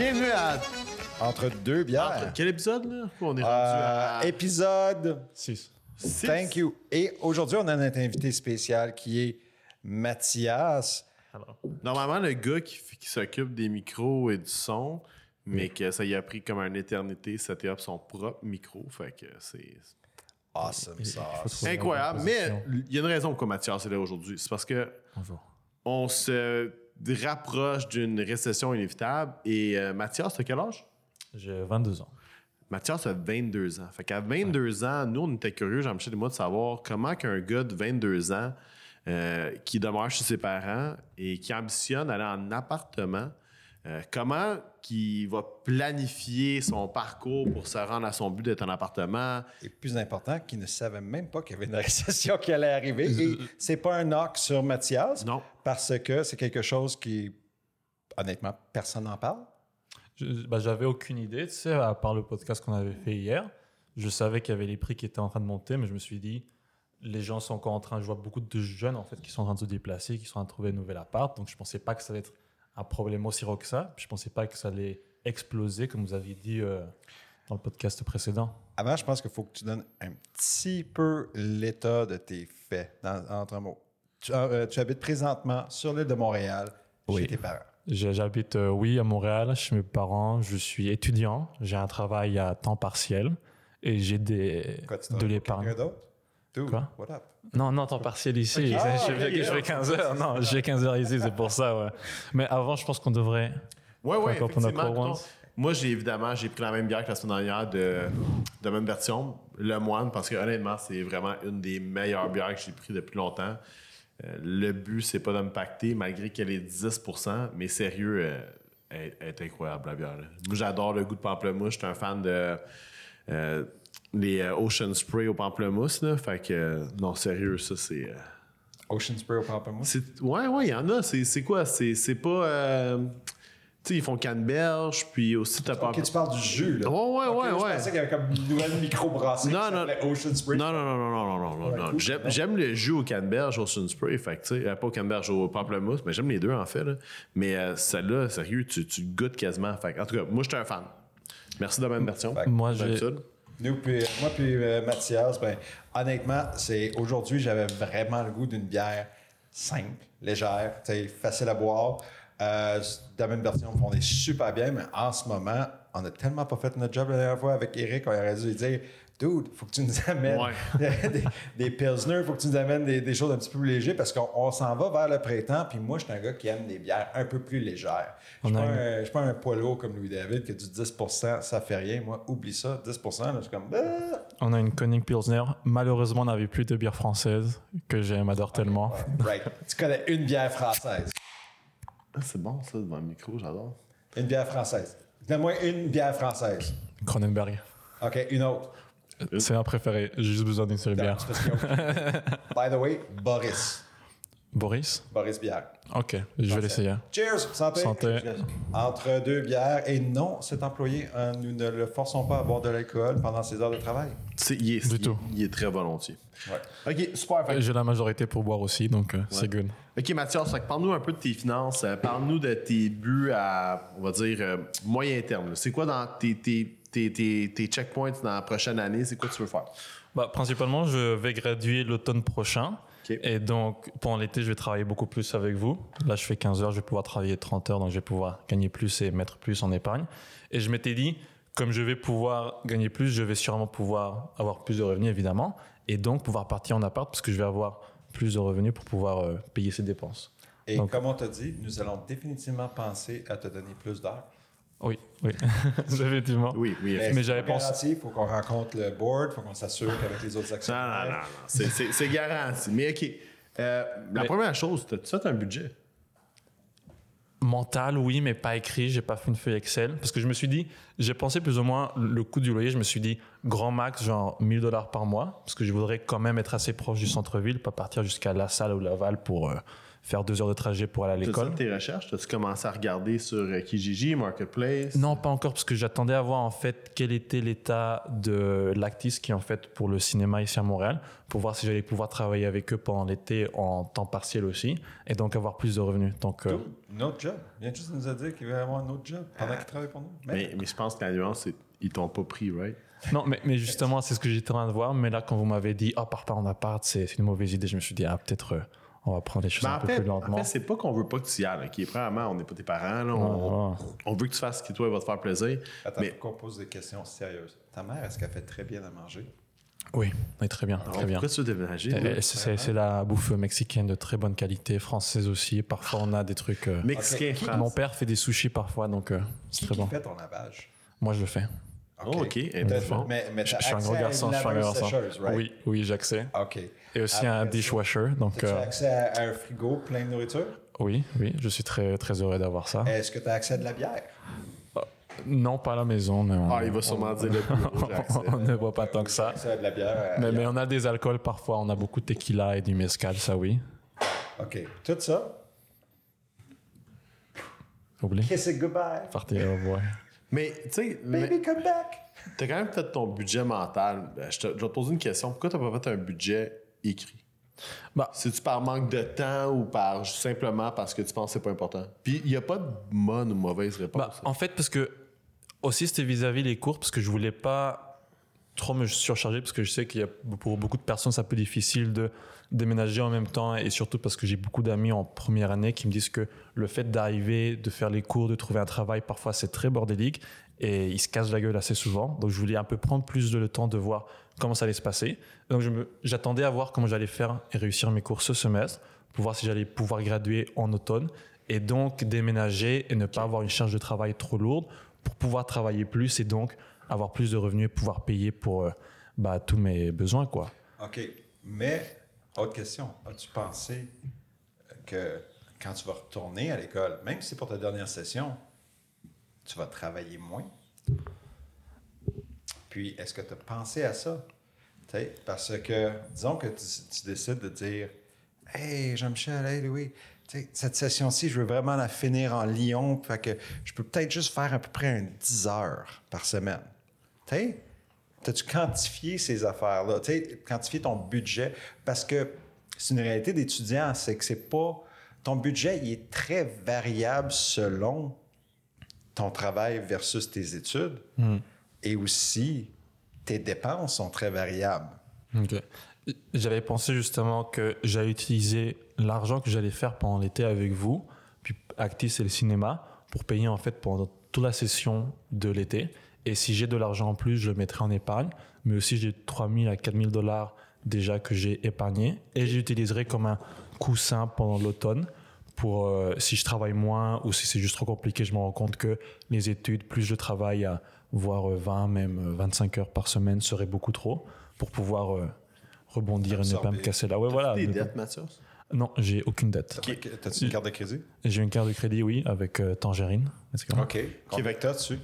Bienvenue à. Entre deux bières. Quel épisode, là? On est rendu Euh, à. épisode 6. six. Thank you. Et aujourd'hui, on a notre invité spécial qui est Mathias. Alors, Normalement, le gars qui, s'occupe des micros et du son, mais que ça y a pris comme une éternité, setter up son propre micro. Fait que c'est Awesome trouver incroyable. Mais il y a une raison pourquoi Mathias est là aujourd'hui. C'est parce que Bonjour. on se rapproche d'une récession inévitable. Et euh, Mathias, t'as quel âge? J'ai 22 ans. Mathias a 22 ans. Fait qu'à 22 ans, nous, on était curieux, Jean-Michel et moi, de savoir comment qu'un gars de 22 ans euh, qui demeure chez ses parents et qui ambitionne d'aller en appartement, euh, comment qu'il va planifier son parcours pour se rendre à son but d'être en appartement? Et plus important, qui ne savait même pas qu'il y avait une récession qui allait arriver. Et c'est pas un knock sur Mathias. Non. Parce que c'est quelque chose qui, honnêtement, personne n'en parle. Bah, J'avais aucune idée, tu sais, à part le podcast qu'on avait fait hier. Je savais qu'il y avait les prix qui étaient en train de monter, mais je me suis dit, les gens sont encore en train, je vois beaucoup de jeunes en fait qui sont en train de se déplacer, qui sont en train de trouver un nouvel appart, donc je pensais pas que ça allait être un problème aussi gros que ça. Je pensais pas que ça allait exploser, comme vous aviez dit euh, dans le podcast précédent. Avant, je pense qu'il faut que tu donnes un petit peu l'état de tes faits, dans, entre mots. Tu, euh, tu habites présentement sur l'île de Montréal, Oui. chez tes parents. J'habite, euh, oui, à Montréal, chez mes parents. Je suis étudiant. J'ai un travail à temps partiel et j'ai des, Quoi, tu de l'épargne. Quoi? what up? Non, non, temps partiel ici. Ah, je, ok, je- je fais 15 heures. Non, j'ai 15 heures ici, c'est pour ça, ouais. Mais avant, je pense qu'on devrait. Ouais, ouais, effectivement. Moi, j'ai évidemment, j'ai pris la même bière que la semaine dernière de, de même version, le Moine, parce que honnêtement, c'est vraiment une des meilleures bières que j'ai pris depuis longtemps. Euh, le but, c'est pas de me pacter, malgré qu'elle est 10%, mais sérieux, euh, elle, elle est incroyable, la bière. là. Moi, j'adore le goût de pamplemousse. Je suis un fan de euh, les euh, Ocean Spray au pamplemousse, là. Fait que, euh, non, sérieux, ça, c'est. Euh, ocean Spray au pamplemousse? Ouais, ouais, il y en a. C'est quoi? C'est pas. Tu sais, ils font canneberge, puis aussi t'as pas. Tu parles du jus, là. Ouais, ouais, ouais, ouais. Pensais qu'il y avait comme une nouvelle microbrasserie non, non, Ocean Spray. Non, non, non, non, non, non, non, non. J'aime le jus au canneberge, Ocean Spray, fait que, tu sais, pas au canneberge, au pamplemousse, mais j'aime les deux, en fait, là. Mais celle-là, sérieux, tu, tu goûtes quasiment. Fait en tout cas, moi, je suis un fan. Merci de la même version. Moi, j'ai. Nous, puis, moi puis euh, Mathias, ben, honnêtement, c'est aujourd'hui, j'avais vraiment le goût d'une bière simple, légère, facile à boire. Euh, de la même version, on est super bien, mais en ce moment, on a tellement pas fait notre job la dernière fois avec Eric, on aurait dû lui dire Dude, faut que tu nous amènes des, des Pilsner, faut que tu nous amènes des, des choses un petit peu plus légères parce qu'on on s'en va vers le printemps. Puis moi, je suis un gars qui aime des bières un peu plus légères. Je une- un- suis pas un poids lourd comme Louis-David qui a du 10% ça fait rien. Moi, oublie ça, 10 là, je suis comme. Ah! On a une Koenig Pilsner. Malheureusement, on n'avait plus de bière française que j'aime, adore tellement. Right. Tu connais une bière française. Ah, c'est bon, ça, devant le micro, j'adore. Une bière française. Donne-moi une bière française. Cronenberg. OK, une autre. C'est un préféré. J'ai juste besoin d'une seule bière. By the way, Boris. Boris? Boris Bière. Ok, je vais l'essayer. Cheers! Santé! Santé. Entre deux bières. Et non, cet employé, hein, nous ne le forçons pas à boire de l'alcool pendant ses heures de travail. C'est, il, est, Du il- tout. il est très volontiers. Ouais. OK, super. Fait J'ai la majorité pour boire aussi, donc euh, c'est good. OK, Mathias, parle-nous un peu de tes finances. euh, parle-nous de tes buts à, on va dire, euh, moyen terme. C'est quoi dans tes, tes, tes, tes, tes checkpoints dans la prochaine année? C'est quoi que tu veux faire? Bah, principalement, je vais graduer l'automne prochain. Et donc, pendant l'été, je vais travailler beaucoup plus avec vous. Là, je fais 15 heures, je vais pouvoir travailler 30 heures, donc je vais pouvoir gagner plus et mettre plus en épargne. Et je m'étais dit, comme je vais pouvoir gagner plus, je vais sûrement pouvoir avoir plus de revenus, évidemment. Et donc, pouvoir partir en appart, parce que je vais avoir plus de revenus pour pouvoir euh, payer ses dépenses. Et Donc- comme on t'a dit, nous allons définitivement penser à te donner plus d'heures. Oui, oui, effectivement. Oui, oui. Mais, Mais c'est j'avais pensé- Il faut qu'on rencontre le board, il faut qu'on s'assure qu'avec les autres Non, non, non, non. C'est, garanti. Mais OK. Euh, la Mais- première chose, tu as un budget? Mental, oui, mais pas écrit. J'ai pas fait une feuille Excel parce que je me suis dit, j'ai pensé plus ou moins le coût du loyer. Je me suis dit, grand max, genre 1000 dollars par mois parce que je voudrais quand même être assez proche du centre-ville, pas partir jusqu'à La Salle ou Laval pour euh, faire deux heures de trajet pour aller à Tu l'école. fait tes recherches? As-tu commencé à regarder sur euh, Kijiji, Marketplace? Non, pas encore, parce que j'attendais à voir en fait quel était l'état de l'Actis, qui est en fait pour le cinéma ici à Montréal, pour voir si j'allais pouvoir travailler avec eux pendant l'été en temps partiel aussi, et donc avoir plus de revenus. Donc, euh, Un autre job. Il vient juste nous a dit qu'il veut avoir un autre job pendant qu'il travaille pour nous. Mais, mais je pense que la nuance, c'est qu'ils t'ont pas pris, right? non, mais, mais justement, c'est ce que j'étais en train de voir. Mais là, quand vous m'avez dit, oh, pars pas en appart, c'est c'est une mauvaise idée, je me suis dit, ah, peut-être euh, on va prendre les choses Mais un peu fait, plus lentement. en fait, c'est pas qu'on veut pas que tu y ailles. OK? Premièrement, on n'est pas tes parents. Là, on, on veut que tu fasses ce qui, toi, va te faire plaisir. Attends, Mais- qu'on pose des questions sérieuses. Ta mère, est-ce qu'elle fait très bien à manger? Oui, oui, très bien, Alors, très bien. pourquoi tu veux déménager? C'est c'est- c'est la bouffe mexicaine de très bonne qualité, française aussi. Parfois, on a des trucs. euh, Mexicain, Ok, qui- France. Mon père fait des sushis parfois, donc euh, c'est Qui, très qui bon. fait ton lavage? Moi, je le fais. Oh, OK. Mais, mais Je, suis un gros à garçon, je suis un gros garçon. right? Oui, oui, j'ai accès. OK. Et aussi un Après ça, dishwasher. Donc, As-tu euh, accès à un frigo plein de nourriture? oui, oui, je suis très, très heureux d'avoir ça. Est-ce que tu as accès à de la bière? Non, pas à la maison, mais on, Ah, il va sûrement dire le on ne voit pas tant que ça. Accès à de la bière? euh, Mais, mais on a des alcools parfois. On a beaucoup de tequila et du mezcal, ça oui. OK. Tout ça, Oublie. kiss it goodbye. Partez au revoir. Mais, tu sais, mais Baby, come back. t'as quand même fait ton budget mental. Ben, je, te, je vais te poser une question. Pourquoi t'as pas fait un budget écrit? Bah, C'est-tu par manque de temps ou par simplement parce que tu penses que c'est pas important? Puis, il n'y a pas de bonne ou mauvaise réponse. Bah, en fait, parce que aussi c'était vis-à-vis les cours, parce que je voulais pas trop me surcharger, parce que je sais qu'il y a pour beaucoup de personnes, c'est un peu difficile de déménager en même temps, et surtout parce que j'ai beaucoup d'amis en première année qui me disent que le fait d'arriver, de faire les cours, de trouver un travail, parfois c'est très bordélique, et ils se cassent la gueule assez souvent. Donc je voulais un peu prendre plus de le temps de voir comment ça allait se passer. Donc j'attendais à voir comment j'allais faire et réussir mes cours ce semestre, pour voir si j'allais pouvoir graduer en automne, et donc déménager et ne pas avoir une charge de travail trop lourde pour pouvoir travailler plus et donc avoir plus de revenus et pouvoir payer pour euh, bah, tous mes besoins quoi. OK. Mais, autre question. As-tu pensé que quand tu vas retourner à l'école, même si c'est pour ta dernière session, tu vas travailler moins? Puis, est-ce que tu as pensé à ça? Parce que, disons que tu, décides de dire Hey, Jean-Michel, hey, Louis, cette session-ci, je veux vraiment la finir en Lyon, je peux peut-être juste faire à peu près un 10 heures par semaine. T'as-tu quantifié ces affaires-là? Tu sais, quantifié ton budget? Parce que c'est une réalité d'étudiant, c'est que c'est pas. Ton budget, il est très variable selon ton travail versus tes études. Et aussi, tes dépenses sont très variables. J'avais pensé justement que j'allais utiliser l'argent que j'allais faire pendant l'été avec vous, puis Actis et le cinéma, pour payer en fait pendant toute la session de l'été. Et si j'ai de l'argent en plus, je le mettrai en épargne. Mais aussi, j'ai 3 000 à 4 000 dollars déjà que j'ai épargné. Et j'utiliserai comme un coussin pendant l'automne pour euh, si je travaille moins ou si c'est juste trop compliqué, je me rends compte que les études, plus je travaille à voire euh, 20, même euh, 25 heures par semaine serait beaucoup trop pour pouvoir euh, rebondir et ne pas me casser là. Ouais, voilà. des dettes, Mathias? Non, j'ai aucune dette. T'as-tu une carte de crédit? J'ai une carte de crédit, oui, avec euh, Tangerine. Let's go. OK. Que t'as dessus?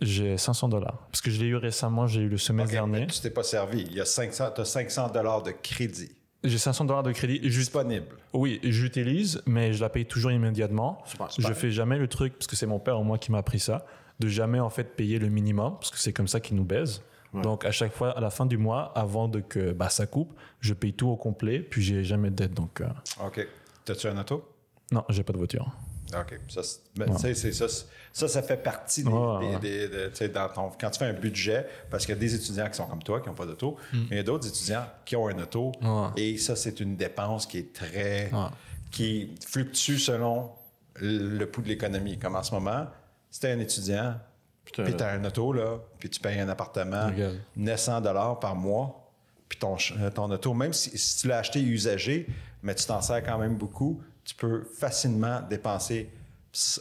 J'ai 500 dollars. Parce que je l'ai eu récemment, j'ai eu le semestre OK, mais dernier. tu t'es pas servi. Il y a 500, t'as 500 dollars de crédit J'ai 500 dollars de crédit. Disponible. oui, j'utilise, mais je la paye toujours immédiatement. Super, Je fais jamais le truc, parce que c'est mon père ou moi qui m'a appris ça, de jamais en fait payer le minimum, parce que c'est comme ça qu'il nous baise. Donc à chaque fois, à la fin du mois, avant de que bah, ça coupe, je paye tout au complet, puis j'ai jamais de dette. Donc euh, OK. T'as-tu un auto? non, j'ai pas de voiture. OK. Ça, ben, tu ça, c'est- ça, ça fait partie des, Ouais, des- ouais. des- de- tu sais, dans ton, quand tu fais un budget, parce qu'il y a des étudiants qui sont comme toi, qui n'ont pas d'auto, mais il y a d'autres étudiants qui ont un auto, Mm. Ouais. et ça, c'est une dépense qui est très... Ouais. qui fluctue selon le pouls de l'économie. Comme en ce moment, si t'es un étudiant, puis t'as un auto, là, puis tu payes un appartement Regarde. 900 dollars par mois, puis ton, ch- euh, ton auto, même si, si tu l'as acheté usagé, mais tu t'en sers quand même beaucoup, tu peux facilement dépenser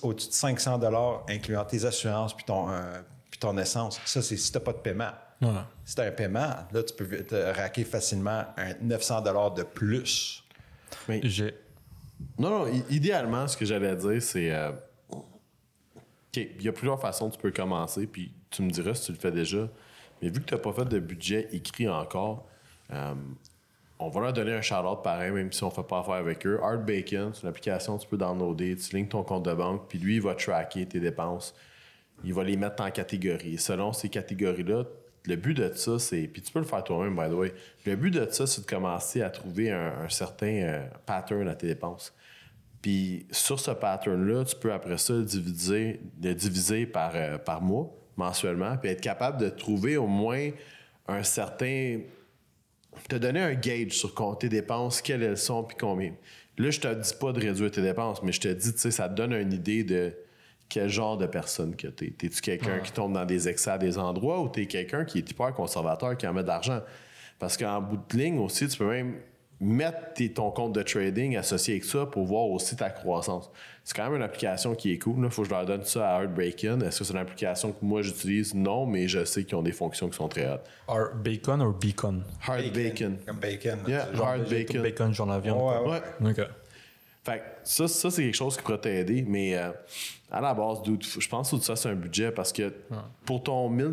au-dessus de 500 dollars, incluant tes assurances puis ton, euh, puis ton essence. Ça, c'est si tu n'as pas de paiement. Si tu as un paiement, là, tu peux te raquer facilement un 900 dollars de plus. Mais- J'ai Non, non, idéalement, ce que j'allais dire, c'est. euh, OK, il y a plusieurs façons que tu peux commencer, puis tu me diras si tu le fais déjà. Mais vu que tu n'as pas fait de budget écrit encore, euh, on va leur donner un shout-out pareil, même si on ne fait pas affaire avec eux. Art Bacon, c'est une application que tu peux downloader, tu lignes ton compte de banque, puis lui, il va tracker tes dépenses. Il va les mettre en catégories. Selon ces catégories-là, le but de ça, c'est. Puis tu peux le faire toi-même, by the way. Le but de ça, c'est de commencer à trouver un, certain euh, pattern à tes dépenses. Puis sur ce pattern-là, tu peux après ça diviser, le diviser par, euh, par mois, mensuellement, puis être capable de trouver au moins un certain. Te donner un gauge sur tes dépenses, quelles elles sont, puis combien. Là, je te dis pas de réduire tes dépenses, mais je te dis, tu sais, ça te donne une idée de quel genre de personne que t'es. T'es-tu quelqu'un qui tombe dans des excès à des endroits ou t'es quelqu'un qui est hyper conservateur, qui en met de l'argent? Parce qu'en bout de ligne aussi, tu peux même mettre tes- ton compte de trading associé avec ça pour voir aussi ta croissance. C'est quand même une application qui est cool. Il faut que je leur donne ça à Heartbreaking. Est-ce que c'est une application que moi j'utilise? Non, mais je sais qu'ils ont des fonctions qui sont très hautes. Or bacon ou beacon? Heart Bacon. Comme bacon. Yeah, Bacon. Bacon, genre la viande. Ouais, ouais. Fait que ça, ça c'est quelque chose qui pourrait t'aider, mais euh, à la base, dude, je pense que tout ça, c'est un budget parce que pour ton 1000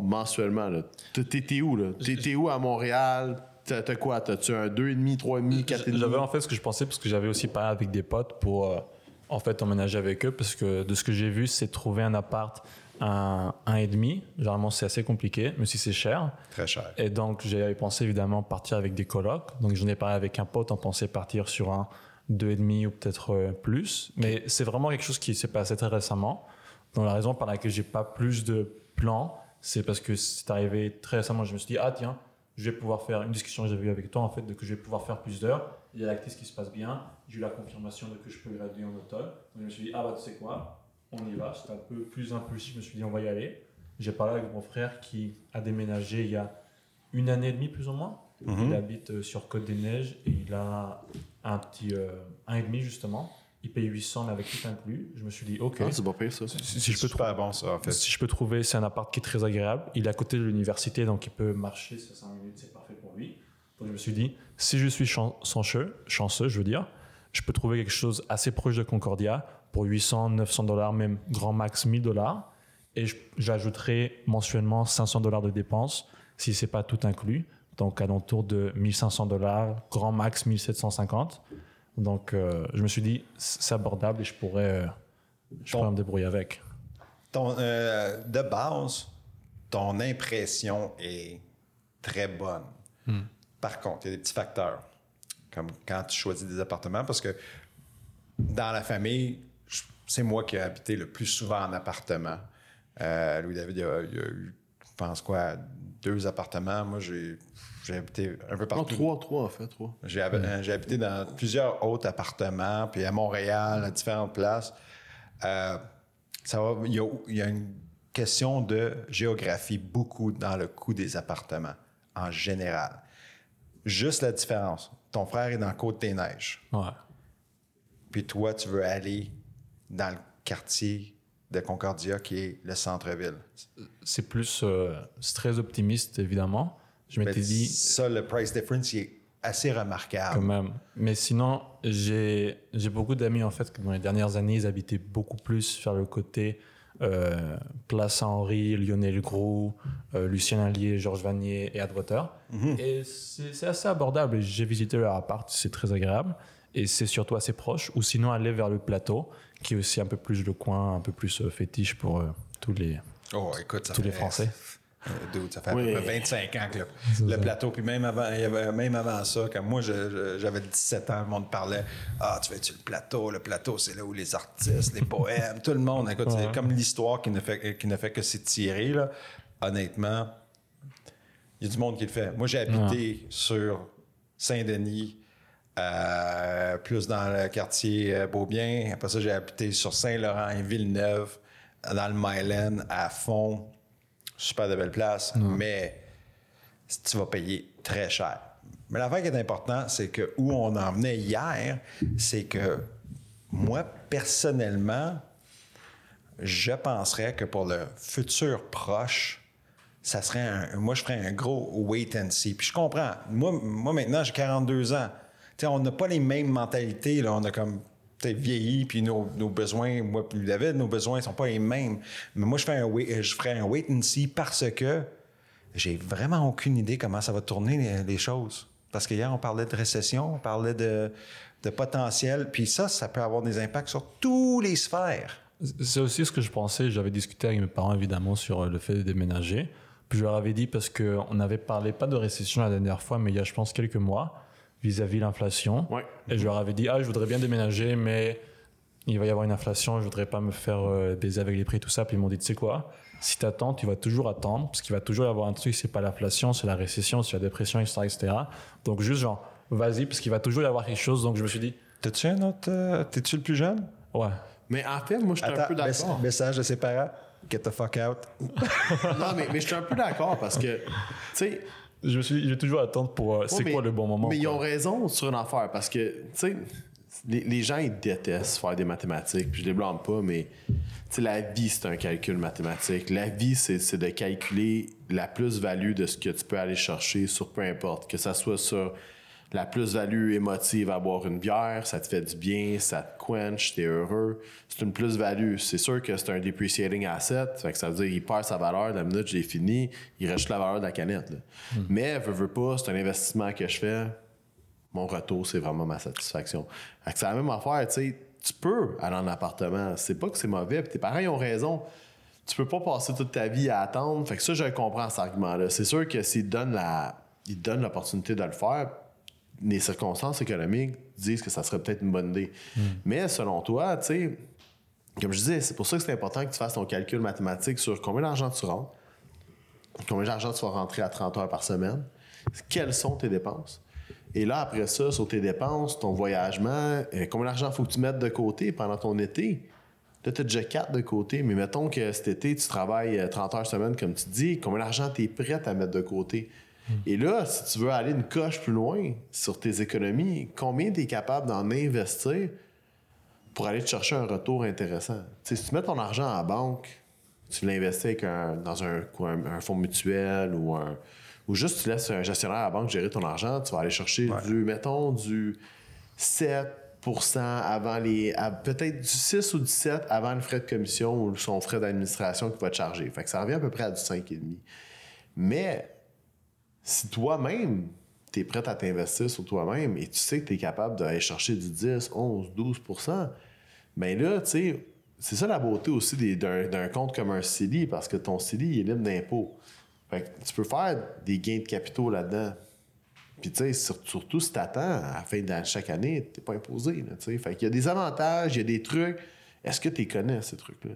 mensuellement, là, t'es- où? t'es où à Montréal? T'as t'as quoi? T'as-tu un 2,5, 3,5, 4,5? J'avais en fait ce que je pensais parce que j'avais aussi parlé avec des potes pour euh, en fait emménager avec eux parce que de ce que j'ai vu, c'est trouver un appart un, un et demi. Généralement, c'est assez compliqué, mais si c'est cher. Très cher. Et donc, j'avais pensé évidemment partir avec des colocs. Donc, j'en ai parlé avec un pote, on pensait partir sur un deux et demi ou peut-être euh, plus. Mais c'est vraiment quelque chose qui s'est passé très récemment. Donc, la raison par laquelle j'ai pas plus de plans, c'est parce que c'est arrivé très récemment. Je me suis dit, ah tiens, je vais pouvoir faire une discussion que j'avais eue avec toi, en fait, de que je vais pouvoir faire plus d'heures. Il y a l'actrice qui se passe bien. J'ai eu la confirmation de que je peux graduer en automne. Donc, je me suis dit, ah bah, tu sais quoi, on y va. C'était un peu plus impulsif. Je me suis dit, on va y aller. J'ai parlé avec mon frère qui a déménagé il y a une année et demie plus ou moins. Il habite euh, sur Côte des Neiges et il a un petit euh, un et demi justement. Il paye 800 mais avec tout inclus. Je me suis dit ok. Ah, c'est pas pire, ça. si, si je peux super bon, ça, en fait. si je peux trouver, c'est un appart qui est très agréable. Il est à côté de l'université, donc il peut marcher, c'est 5 minutes, c'est parfait pour lui. Donc je me suis dit, si je suis chan- chanceux, chanceux, je veux dire, je peux trouver quelque chose assez proche de Concordia pour 800, 900 dollars, même grand max 1000 dollars. Et j'ajouterai mensuellement 500 dollars de dépenses si c'est pas tout inclus. Donc à l'entour de 1500 dollars, grand max 1750. Donc euh, je me suis dit, c'est abordable et je pourrais, euh, je Ton- pourrais me débrouiller avec. Ton, euh, de base, ton impression est très bonne. Par contre, il y a des petits facteurs, comme quand tu choisis des appartements, parce que dans la famille, c'est moi qui ai habité le plus souvent en appartement. Euh, Louis-David, il y a, il y a eu, je pense quoi, deux appartements. Moi, j'ai j'ai habité un peu Non, partout. trois, trois, en fait, trois. J'ai hab- j'ai habité dans plusieurs autres appartements, puis à Montréal, à différentes places. Euh, ça va, il, y a, il y a une question de géographie beaucoup dans le coût des appartements, en général. Juste la différence. Ton frère est dans Côte-des-Neiges, Ouais. puis toi, tu veux aller dans le quartier de Concordia, qui est le centre-ville. c'est plus euh, c'est très optimiste évidemment je m'étais dit Ça, le price difference, il est assez remarquable. quand même mais sinon j'ai beaucoup d'amis en fait que dans les dernières années ils habitaient beaucoup plus vers le côté euh, Place Henri, Lionel Gros, euh, Lucien Allier, Georges Vanier et Adwater. Et c'est assez abordable. J'ai visité leur appart, c'est très agréable. Et c'est surtout assez proche. Ou sinon aller vers le plateau, qui est aussi un peu plus le coin, un peu plus euh, fétiche pour euh, tous les, Oh, écoute, tous les Français. Dude, ça fait Oui. à peu près 25 ans que le, le plateau, puis même avant, il y avait- même avant ça, quand moi j'avais 17 ans, le monde parlait Ah, tu fais-tu le plateau? Le plateau, c'est là où les artistes, les poèmes, tout le monde. Écoute, c'est comme l'histoire qui ne fait, qui ne fait que s'étirer. là. Honnêtement, il y a du monde qui le fait. Moi, j'ai habité sur Saint-Denis, euh, plus dans le quartier euh, Beaubien. Après ça, j'ai habité sur Saint-Laurent et Villeneuve, dans le Myland, à fond. Super de belle place, mais tu vas payer très cher. Mais l'affaire qui est important, c'est que où on en venait hier, c'est que moi, personnellement, je penserais que pour le futur proche, ça serait un, moi je ferais un gros wait and see. Puis je comprends. Moi, moi maintenant, j'ai 42 ans. Tu sais, on n'a pas les mêmes mentalités. Là. On a comme peut-être vieilli, puis nos, besoins, moi puis David, nos besoins ne sont pas les mêmes. Mais moi, je, fais un wait, je ferais un wait and see parce que j'ai vraiment aucune idée comment ça va tourner les, les choses. Parce qu'hier, on parlait de récession, on parlait de, de potentiel. Puis ça, ça peut avoir des impacts sur tous les sphères. C'est aussi ce que je pensais. J'avais discuté avec mes parents, évidemment, sur euh, le fait de déménager. Puis je leur avais dit, parce qu'on avait parlé pas de récession la dernière fois, mais il y a, je pense, quelques mois, vis-à-vis l'inflation. Ouais. Et je leur avais dit, ah, je voudrais bien déménager, mais il va y avoir une inflation, je voudrais pas me faire euh, baiser avec les prix, tout ça. Puis ils m'ont dit, tu sais quoi, si tu attends, tu vas toujours attendre, parce qu'il va toujours y avoir un truc, c'est pas l'inflation, c'est la récession, c'est la dépression, etc., etc. Donc juste genre, vas-y, parce qu'il va toujours y avoir quelque chose. Donc je me suis dit, T'as-tu un autre. euh, T'es-tu le plus jeune? ouais. Mais en fait, moi, je suis un peu d'accord. message de ses parents. Get the fuck out. non, mais, mais je suis un peu d'accord parce que, tu sais, Je me suis toujours attendre pour, euh, c'est Ouais, quoi mais- le bon moment. Mais ils ont raison sur une affaire parce que, tu sais, les, les gens, ils détestent faire des mathématiques. Puis je les blâme pas, mais tu sais, la vie, c'est un calcul mathématique. La vie, c'est c'est de calculer la plus-value de ce que tu peux aller chercher sur peu importe. Que ça soit sur la plus-value émotive à boire une bière, ça te fait du bien, ça te quench, t'es heureux. C'est une plus-value. C'est sûr que c'est un depreciating asset. Fait que ça veut dire qu'il perd sa valeur la minute que j'ai fini, il reste la valeur de la canette. là. Mais, veux, veux pas, c'est un investissement que je fais mon retour, c'est vraiment ma satisfaction. Fait que c'est la même affaire, tu sais, tu peux aller en appartement. C'est pas que c'est mauvais, puis tes parents ils ont raison. Tu peux pas passer toute ta vie à attendre. Fait que ça, je comprends, cet argument-là. C'est sûr que s'ils donnent la, ils te donnent l'opportunité de le faire, les circonstances économiques disent que ça serait peut-être une bonne idée. Mais selon toi, tu sais, comme je disais, c'est pour ça que c'est important que tu fasses ton calcul mathématique sur combien d'argent tu rentres, combien d'argent tu vas rentrer à 30 heures par semaine, quelles sont tes dépenses. Et là, après ça, sur tes dépenses, ton voyagement, euh, combien d'argent faut que tu mettes de côté pendant ton été? Là, tu as déjà 4 de côté, mais mettons que cet été, tu travailles euh, 30 heures semaine, comme tu dis, combien d'argent tu es prêt à mettre de côté? Et là, si tu veux aller une coche plus loin sur tes économies, combien tu es capable d'en investir pour aller te chercher un retour intéressant? Tu sais, si tu mets ton argent en banque, tu l'investis dans un, un, un fonds mutuel ou un ou juste tu laisses un gestionnaire à la banque gérer ton argent, tu vas aller chercher du, mettons, du 7% avant les. à- Peut-être du 6 ou du 7 avant le frais de commission ou son frais d'administration qui va te charger. Fait que ça revient à peu près à du 5,5. Mais si toi-même, tu es prêt à t'investir sur toi-même et tu sais que tu es capable d'aller chercher du 10, 11, 12% bien là, tu sais, c'est ça la beauté aussi d'un d'un compte comme un CELI parce que ton CELI il est libre d'impôt. Fait que tu peux faire des gains de capitaux là-dedans. Puis, tu sais, sur- surtout si tu attends à la fin de chaque année, tu pas imposé. Là, tu sais. fait qu'il y a des avantages, il y a des trucs. Est-ce que tu connais, ces trucs-là?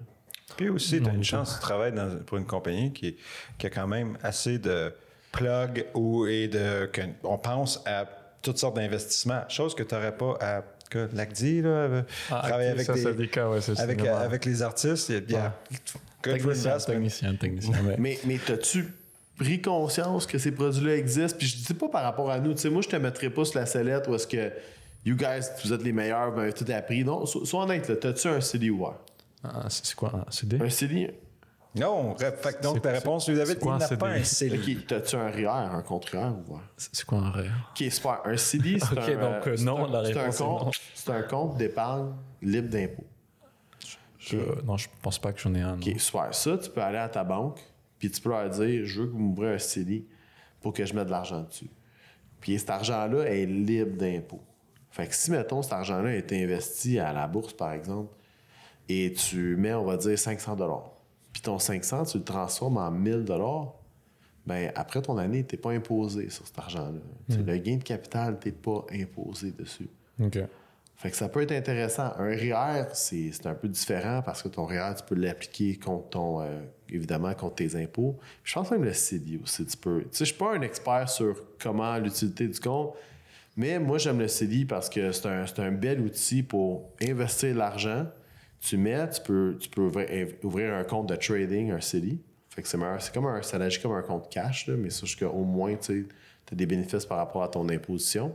Puis aussi, tu as une chance, tu travailles dans- pour une compagnie qui, qui a quand même assez de plug ou, et de. que- on pense à toutes sortes d'investissements, chose que tu n'aurais pas à. Que l'ACDI, là, Ah, travailler avec, ça, des- c'est des cas, ouais, avec, vraiment- avec les artistes. Il y a for Technicien, technicien, technicien. ouais. Mais, mais t'as-tu pris conscience que ces produits-là existent? Puis je dis pas par rapport à nous. Tu sais, moi, je te mettrais pas sur la sellette où est-ce que you guys, vous êtes les meilleurs, vous avez tout appris. Non, so- sois honnête, là. T'as-tu un CD ouvert? Ah, c'est c'est quoi un CD Un CD? Non, fait que donc ta réponse, lui, David, quoi il n'a pas CDI? un. OK, t'as-tu un REER, un compte REER ouvert? C'est c'est quoi un rare OK, super. Un CD, c'est Ok, un... donc, euh, c'est non, un- la c'est un réponse est compte- non. C'est un compte d'épargne libre d'impôt. Je- Non, je pense pas que j'en ai un. non. OK, super. Ça, tu peux aller à ta banque, puis tu peux leur dire Je veux que vous m'ouvrez un CELI pour que je mette de l'argent dessus. Puis cet argent-là est libre d'impôt. Fait que si, mettons, cet argent-là est investi à la bourse, par exemple, et tu mets, on va dire, 500 puis ton 500, tu le transformes en 1000 ben après ton année, tu n'es pas imposé sur cet argent-là. Sais, Le gain de capital, tu n'es pas imposé dessus. Ok. Fait que ça peut être intéressant. Un REER, c'est un peu différent parce que ton REER, tu peux l'appliquer contre ton, euh, évidemment, contre tes impôts. Je pense même le CELI aussi, tu peux. Tu sais, je suis pas un expert sur comment l'utilité du compte, mais moi, j'aime le CELI parce que c'est un, c'est un bel outil pour investir l'argent. Tu mets, tu peux, tu peux ouvrir, ouvrir un compte de trading, un CELI. Fait que c'est meilleur. C'est comme un, ça agit comme un compte cash, là, mais sauf qu'au moins, tu as des bénéfices par rapport à ton imposition.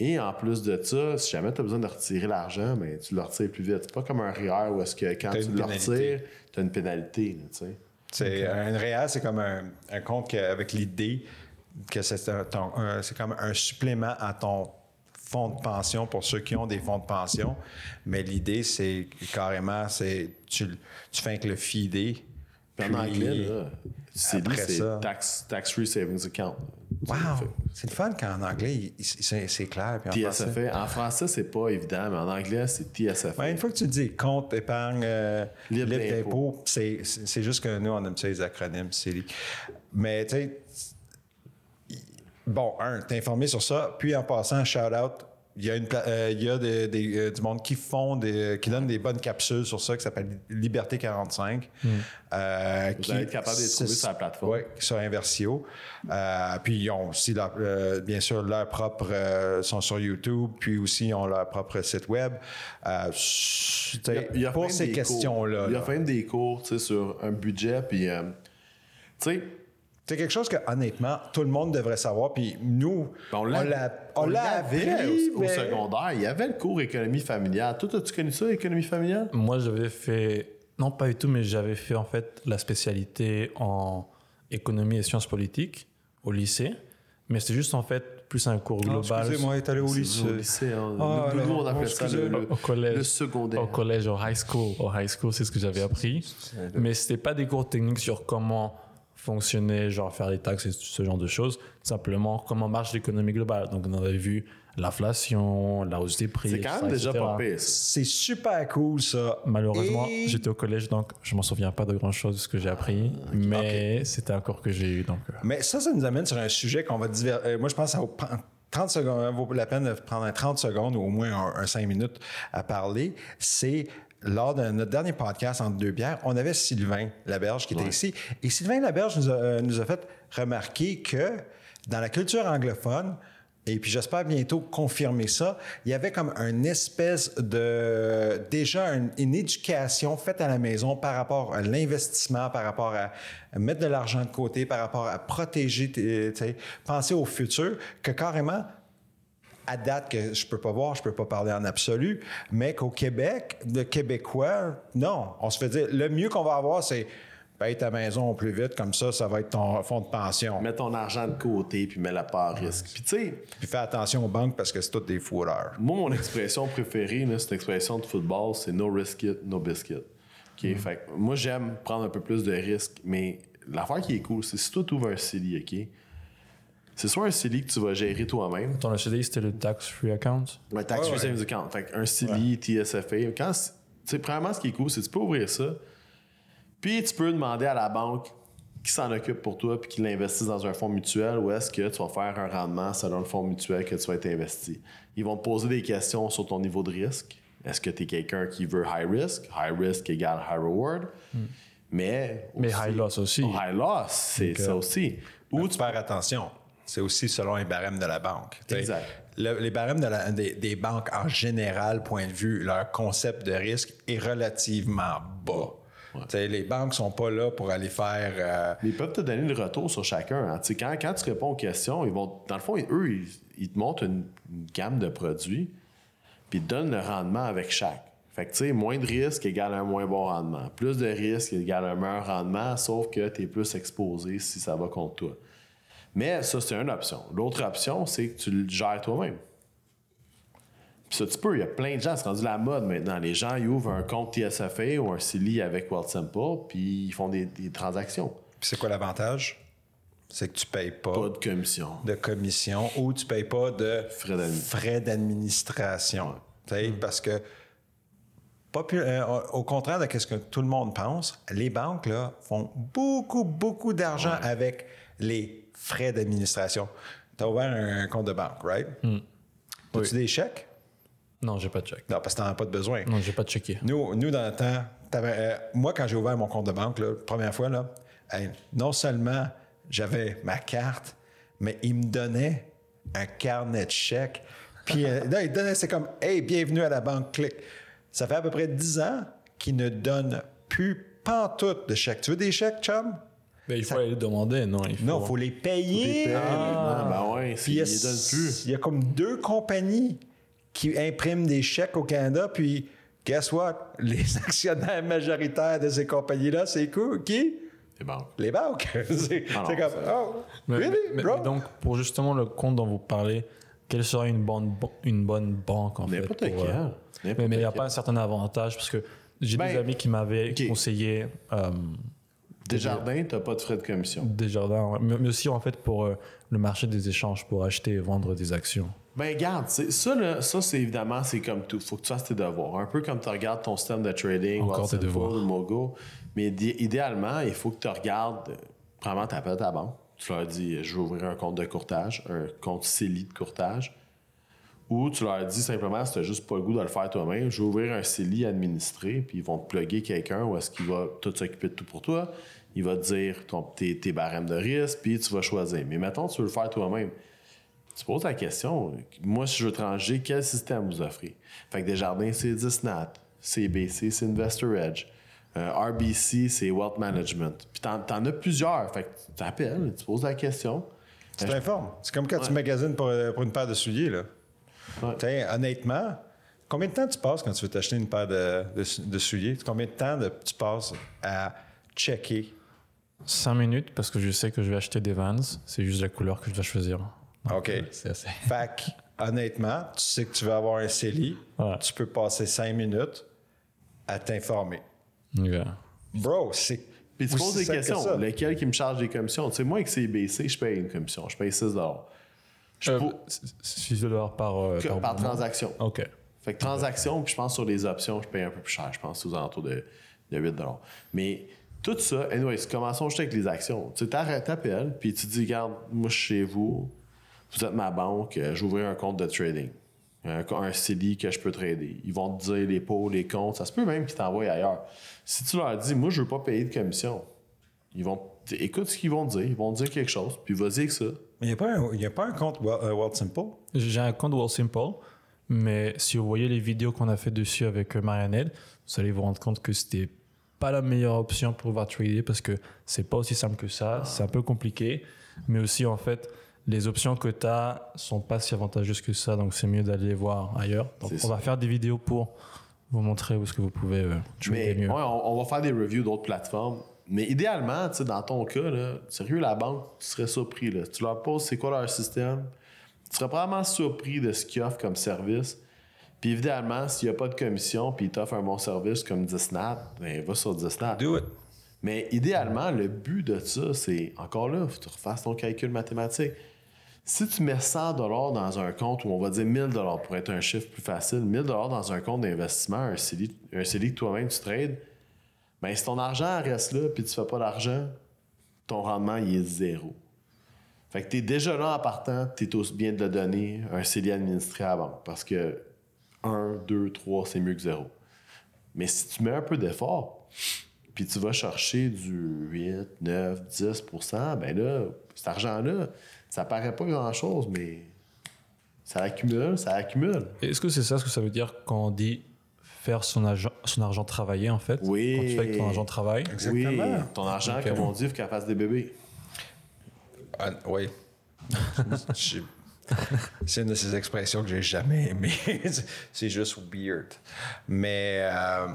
Et en plus de ça, si jamais tu as besoin de retirer l'argent, ben, tu le retires plus vite. C'est pas comme un REER où est-ce que quand tu le retires, tu as une pénalité. là. C'est un réel, c'est comme un, un compte que- avec l'idée que c'est un- ton- un- c'est comme un supplément à ton fonds de pension pour ceux qui ont des fonds de pension. Mais l'idée, c'est carrément, c'est tu, tu fais avec le FIDE. Puis en anglais, c'est ça- tax, tax-free savings account. Wow! C'est le fun quand en anglais, c'est clair. Puis en français- TSFA. En français, c'est pas évident, mais en anglais, c'est TSFA. Ouais, une fois que tu dis compte épargne euh, Libre libre d'impôt. c'est juste que nous, on aime ça, les acronymes. Mais tu sais, bon, un, t'es informé sur ça. Puis en passant, shout out. Il y a, une, pla- euh, il y a des- des, euh, du monde qui font des, qui donne des bonnes capsules sur ça qui s'appelle Liberté 45. euh, Vous allez être capable de les trouver sur la plateforme. Oui, sur Inversio. Euh, puis ils ont aussi, leur- euh, bien sûr, leur propre, euh, sont sur YouTube, puis aussi ils ont leur propre site web. Euh, pour ces questions-là. cours. Il y a là. même des cours tu sais, sur un budget, puis euh, tu sais, C'est quelque chose que, honnêtement, tout le monde devrait savoir. Puis nous, Ben, on on l'a- on l'a l'avait au, secondaire. Il y avait le cours économie familiale. Toi, as-tu connu ça, économie familiale? Moi, j'avais fait, non pas du tout, mais j'avais fait en fait la spécialité en économie et sciences politiques au lycée. Mais c'était juste en fait plus un cours Ah, global. Excusez-moi, est allé au lycée. Au lycée, hein. Ah, nous, on appelait oh, ça le, le- au collège. le secondaire. Au collège, au high school. Au high school, c'est ce que j'avais appris. Mais c'était pas des cours techniques sur comment fonctionner, genre faire les taxes et ce genre de choses. Simplement, comment marche l'économie globale. Donc, on avait vu l'inflation, la hausse des prix. C'est quand même ça, déjà pas. C'est super cool, ça. Malheureusement, Et- j'étais au collège, donc je m'en souviens pas de grand chose de ce que j'ai appris. mais c'était un cours que j'ai eu. Donc, euh, Mais ça, ça nous amène sur un sujet qu'on va diver... euh, moi, je pense que ça vaut prendre 30 secondes, vaut la peine de prendre un 30 secondes ou au moins un, un 5 minutes à parler. C'est lors de notre dernier podcast entre deux bières, on avait Sylvain Laberge qui était ici. Et Sylvain Laberge nous a, euh, nous a fait remarquer que dans la culture anglophone, et puis j'espère bientôt confirmer ça, il y avait comme une espèce de déjà une, une éducation faite à la maison par rapport à l'investissement, par rapport à mettre de l'argent de côté, par rapport à protéger, penser au futur, que carrément à date que je peux pas voir, je peux pas parler en absolu, mais qu'au Québec, le Québécois, non, on se fait dire, le mieux qu'on va avoir, c'est paye ta maison au plus vite, comme ça, ça va être ton fonds de pension. Mets ton argent de côté, puis mets-la pas à risque. Puis tu sais, Puis fais attention aux banques parce que c'est toutes des fourreurs. Moi, mon expression préférée, là, c'est une expression de football, c'est no risk it, no biscuit. OK? Fait que moi, j'aime prendre un peu plus de risques, mais l'affaire qui est cool, c'est si toi, tu ouvres un CELI, OK? C'est soit un CELI que tu vas gérer toi-même, Ton HCDI, c'était le Tax Free Account? un tax free ouais. savings account. Fait un CELI, TSFA. Quand, c'est- tu sais, premièrement, ce qui est cool, c'est que tu peux ouvrir ça, puis tu peux demander à la banque qui s'en occupe pour toi puis qui l'investisse dans un fonds mutuel ou est-ce que tu vas faire un rendement selon le fonds mutuel que tu vas être investi. Ils vont te poser des questions sur ton niveau de risque. Est-ce que tu es quelqu'un qui veut high risk? High risk égale high reward. Mais, Mais aussi- high loss aussi. Oh, high loss, c'est ça aussi. Ou tu faire attention. C'est aussi selon les barèmes de la banque. Exact. le- les barèmes de la- des, des banques en général, point de vue, leur concept de risque est relativement bas. Les banques sont pas là pour aller faire. euh, Mais ils peuvent te donner le retour sur chacun. hein. Quand, quand tu réponds aux questions, ils vont, dans le fond, eux, ils, ils te montrent une, une gamme de produits, puis ils te donnent le rendement avec chaque. Fait que, tu sais, moins de risque égale un moins bon rendement. Plus de risque égale un meilleur rendement, sauf que tu es plus exposé si ça va contre toi. Mais ça, c'est une option. L'autre option, c'est que tu le gères toi-même. Puis ça, tu peux. Il y a plein de gens, c'est rendu la mode maintenant. Les gens, ils ouvrent un compte TSFA ou un CELI avec Wealthsimple, puis ils font des, des transactions. Puis c'est quoi l'avantage? C'est que tu payes pas, Pas de commission. de commission ou tu payes pas de Frais d'admi- frais d'administration. Tu sais, Parce que, euh, au contraire de ce que tout le monde pense, les banques là, font beaucoup, beaucoup d'argent avec les frais d'administration. Tu as ouvert un compte de banque, right? As-tu des chèques? Non, j'ai pas de check. Non, parce que tu n'en as pas de besoin. Non, j'ai pas de checké. Nous, nous, dans le temps, t'avais, euh, moi, quand j'ai ouvert mon compte de banque, la première fois, là, hey, non seulement j'avais ma carte, mais il me donnait un carnet de chèques. Puis euh, là, il donnait, c'est comme, hey, bienvenue à la banque, clic. Ça fait à peu près 10 ans qu'il ne donne plus pantoute de chèques. Tu veux des chèques, chum? Mais il faut aller le demander, non il faut... Non, il faut les payer. Ah, ben ouais, Puis il y a- ils les donnent plus. il y a comme deux compagnies qui impriment des chèques au Canada, puis guess what? Les actionnaires majoritaires de ces compagnies-là, c'est cool. Qui? C'est bon. Les banques. c'est Ah comme, ça- oh, Mais, really, mais- bro? mais donc, pour justement le compte dont vous parlez, quelle serait une bonne, une bonne banque en fait N'importe pour, euh, Mais mais il n'y a pas un certain avantage parce que j'ai Ben, des amis qui m'avaient conseillé euh, Desjardins, tu n'as pas de frais de commission. Desjardins, ouais. mais, mais aussi en fait pour euh, le marché des échanges, pour acheter et vendre des actions. Ben, regarde, c'est- ça, là, ça c'est évidemment, c'est comme tout. faut que tu fasses tes devoirs. Un peu comme tu regardes ton système de trading, Encore tes devoirs. Mogo. Mais idé- idéalement, il faut que tu regardes. euh, Premièrement, tu appelles ta banque. Tu leur dis Je vais ouvrir un compte de courtage, un compte CELI de courtage. Ou tu leur dis simplement, si tu n'as juste pas le goût de le faire toi-même, je vais ouvrir un CELI administré, puis ils vont te plugger quelqu'un où est-ce qu'il va tout s'occuper de tout pour toi. Il va te dire ton, tes, tes barèmes de risque, puis tu vas choisir. Mais mettons, tu veux le faire toi-même. Tu poses la question, moi, si je veux trancher, quel système vous offrez? Fait que Desjardins, c'est Disnat. CBC, c'est Investor Edge. Euh, RBC, c'est Wealth Management. Puis t'en, t'en as plusieurs. Fait que tu t'appelles, tu poses la question. Tu t'informes. C'est comme quand tu magasines pour, euh, pour une paire de souliers. Là. Ouais. Honnêtement, combien de temps tu passes quand tu veux t'acheter une paire de, de- de souliers? Combien de temps de- tu passes à checker? 5 minutes parce que je sais que je vais acheter des Vans, c'est juste la couleur que je dois choisir. Donc, OK. euh, C'est assez. Que, honnêtement, tu sais que tu vas avoir un CELI. Ouais. Tu peux passer cinq minutes à t'informer. Ouais. Bro, c'est. Puis tu poses des que questions. ça. Lequel qui me charge des commissions? Tu sais, moi, avec CBC, je paye une commission. Je paye 6 Je Euh, pour- 6 dollars par, euh, par mois. transaction. Ok. Fait que transaction, puis je pense sur les options, je paye un peu plus cher. Je pense aux alentours de, de 8 Mais tout ça, anyways, commençons juste avec les actions. Tu t'appelles, puis tu dis, regarde, moi, je suis chez vous, vous êtes ma banque, euh, j'ouvrirai un compte de trading. Un, un CELI que je peux trader. Ils vont te dire les pots, les comptes. Ça se peut même qu'ils t'envoient ailleurs. Si tu leur dis, moi, je veux pas payer de commission, ils vont. Écoute ce qu'ils vont te dire. Ils vont te dire quelque chose, puis vas-y avec ça. Mais il n'y a, a pas un compte euh, Wealthsimple? J'ai un compte Simple, mais si vous voyez les vidéos qu'on a fait dessus avec euh, Marianne, vous allez vous rendre compte que c'était pas la meilleure option pour pouvoir trader parce que c'est pas aussi simple que ça, c'est un peu compliqué, mais aussi en fait, les options que tu as sont pas si avantageuses que ça, donc c'est mieux d'aller voir ailleurs. Donc on ça. va faire des vidéos pour vous montrer où est-ce que vous pouvez euh, trader Mais mieux. ouais, on, on va faire des reviews d'autres plateformes. Mais idéalement, tu sais, dans ton cas, là, sérieux, la banque, tu serais surpris. Là. Tu leur poses c'est quoi leur système. Tu serais probablement surpris de ce qu'ils offrent comme service. Puis évidemment, s'il n'y a pas de commission puis ils t'offrent un bon service comme Disnat, ben va sur Disnat. Do it. Mais idéalement, le but de ça, c'est encore là, faut que tu refasses ton calcul mathématique. Si tu mets 100 dans un compte, ou on va dire 1000 pour être un chiffre plus facile, 1000 dans un compte d'investissement, un CELI, un CELI que toi-même tu trades, ben si ton argent reste là puis tu fais pas d'argent, ton rendement il est zéro. Fait que tu es déjà là en partant, tu es aussi bien de le donner un CELI administré à la banque parce que 1, 2, 3, c'est mieux que zéro. Mais si tu mets un peu d'effort, puis tu vas chercher du 8, 9, 10% ben là, cet argent-là, ça paraît pas grand-chose, mais ça accumule, ça accumule. Est-ce que c'est ça ce que ça veut dire quand on dit faire son, argent- son argent travailler en fait Oui. Quand tu fais que ton argent travaille Exactement. Oui, ton argent, Ok. comme on dit, il faut qu'elle fasse des bébés. Ah, oui. C'est une de ces expressions que j'ai jamais aimées. C'est juste weird. Mais. euh,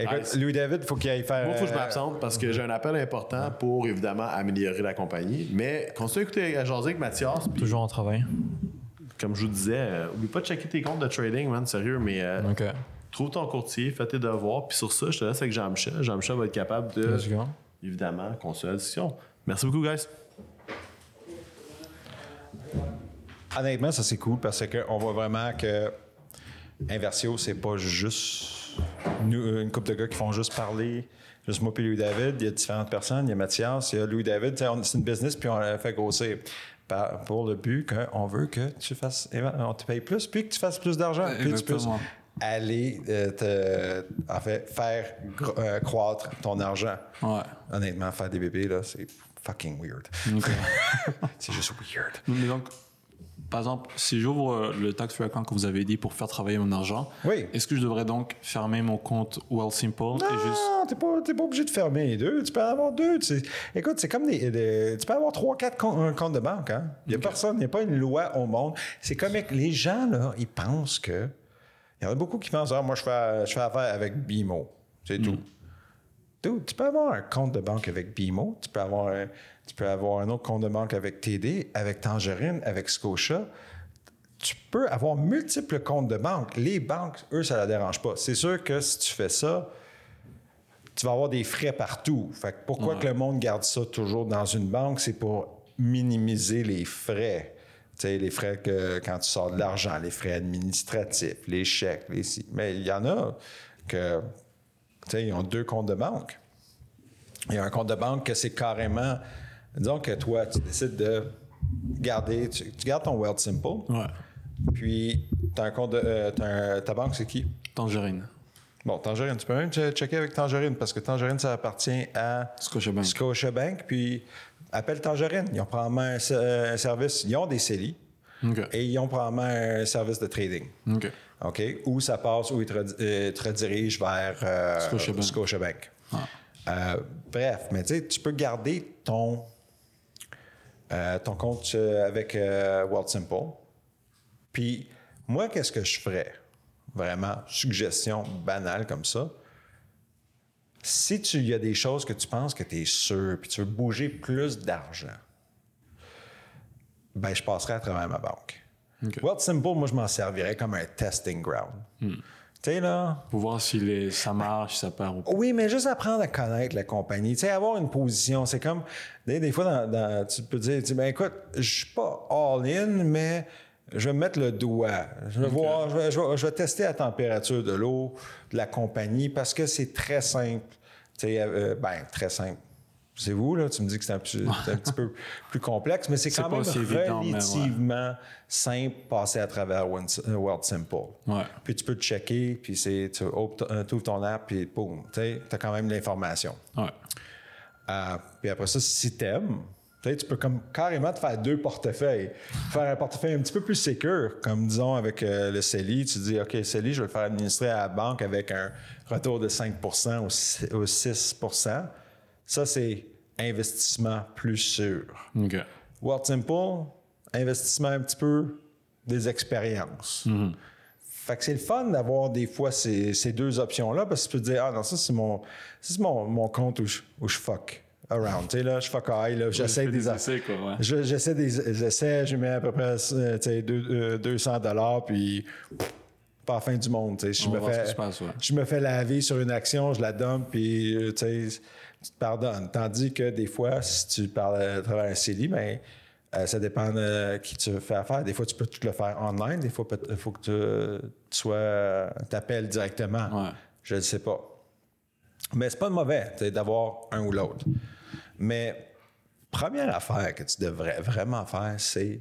Écoute, Louis David, faut qu'il aille faire. Moi, il faut que je euh, m'absente parce que j'ai un appel important pour évidemment améliorer la compagnie. Mais continue à écouter à jaser avec Mathias. puis Toujours en travail. Comme je vous disais, euh, oublie pas de checker tes comptes de trading, man, sérieux, mais euh, euh, trouve ton courtier, fais tes devoirs. Puis sur ça, je te laisse avec Jean-Michel. Jean-Michel va être capable de, évidemment, continuer la discussion. Merci beaucoup, guys. Honnêtement, ça c'est cool parce qu'on voit vraiment que Inversio, c'est pas juste nous, une couple de gars qui font juste parler. Juste moi puis Louis David, il y a différentes personnes. Il y a Mathias, il y a Louis David. Tu sais, on- C'est une business puis on l'a fait grossir. Pour le but qu'on veut que tu fasses, on te paye plus, puis que tu fasses plus d'argent, puis tu puisses aller euh, te, en fait, faire euh, croître ton argent. Ouais. Honnêtement, faire des bébés, là, c'est fucking weird. C'est juste weird. Mais donc, par exemple, si j'ouvre euh, le tax free account que vous avez dit pour faire travailler mon argent, Oui. est-ce que je devrais donc fermer mon compte Wealthsimple et juste. Non, t'es pas, pas obligé de fermer les deux. Tu peux en avoir deux. tu sais. Écoute, c'est comme des, des- Tu peux avoir trois, quatre com- un compte de banque. Hein? Il n'y a personne, il n'y a pas une loi au monde. C'est comme les gens, là, ils pensent que. Il y en a beaucoup qui pensent, ah, moi, je fais, je fais affaire avec BMO. C'est tout. Dude, tu peux avoir un compte de banque avec BMO, tu peux avoir un, tu peux avoir un autre compte de banque avec TD, avec Tangerine, avec Scotia. Tu peux avoir multiples comptes de banque. Les banques, eux, ça ne la dérange pas. C'est sûr que si tu fais ça, tu vas avoir des frais partout. Fait que pourquoi que le monde garde ça toujours dans une banque? C'est pour minimiser les frais. Tu sais, les frais que quand tu sors de l'argent, les frais administratifs, les chèques, les. Mais il y en a que, tu sais, ils ont deux comptes de banque. Il y a un compte de banque que c'est carrément, disons que toi, tu décides de garder, tu, tu gardes ton Wealth Simple, Ouais. puis t'as un compte de, euh, un- ta banque, c'est qui? Tangerine. Bon, Tangerine, tu peux même che- checker avec Tangerine parce que Tangerine, ça appartient à Scotiabank. Scotiabank. Puis appelle Tangerine. Ils ont probablement un, un service. Ils ont des CELI et ils ont probablement un service de trading. OK. OK? Où ça passe, où ils te, euh, te redirigent vers euh, Scotiabank. Scotiabank. Euh, bref, mais tu sais, tu peux garder ton, euh, ton compte euh, avec euh, World Simple. Puis, moi, qu'est-ce que je ferais? Vraiment, suggestion banale comme ça. Si tu y a des choses que tu penses que tu es sûr, puis tu veux bouger plus d'argent, ben, je passerai à travers ma banque. World Simple, moi, je m'en servirais comme un testing ground. Tu sais, là, Pour voir si les, ça marche, si ça part ou pas. oui, mais juste apprendre à connaître la compagnie. Tu sais, avoir une position, c'est comme. Des, des fois, dans- dans- tu peux dire, ben écoute, je suis pas all-in, mais je vais mettre le doigt. Je vais voir, je vais, je vais- je vais tester la température de l'eau de la compagnie parce que c'est très simple. Tu sais, euh, ben, très simple. C'est vous, là, tu me dis que c'est un, petit- c'est un petit peu plus complexe, mais c'est quand même ouais. relativement simple passer à travers euh, World Simple. Ouais. Puis tu peux te checker, puis c'est, tu ouvres ton app, puis boum, tu as quand même l'information. Ouais. Euh, puis après ça, si t'aimes, tu peux comme carrément te faire deux portefeuilles. Faire un portefeuille un petit peu plus sécure, comme disons avec euh, le CELI. Tu dis, OK, CELI, je vais le faire administrer à la banque avec un retour de 5 ou six- ou 6 Ça, c'est investissement plus sûr. OK. World Simple, investissement un petit peu des expériences. Fait que c'est le fun d'avoir des fois ces, ces deux options-là parce que tu peux te dire, ah non, ça c'est mon, mon, mon compte où je, où je fuck around. Tu sais, là, je fuck high, là, j'essaie des, des essais, quoi, ouais. Je- J'essaie des, j'essaie, je mets à peu près, euh, tu sais, deux- euh, 200 dollars puis pff, pas la fin du monde. tu sais. Je me fais, ouais. je me fais laver sur une action, je la donne, puis euh, tu sais, tu te pardonnes. Tandis que des fois, si tu parles à travers un CELI, ben, euh, ça dépend de qui tu fais affaire. Des fois, tu peux tout le faire online. Des fois, il faut que tu, tu sois, t'appelles directement. Ouais. Je ne sais pas. Mais c'est pas mauvais d'avoir un ou l'autre. Mais première affaire que tu devrais vraiment faire, c'est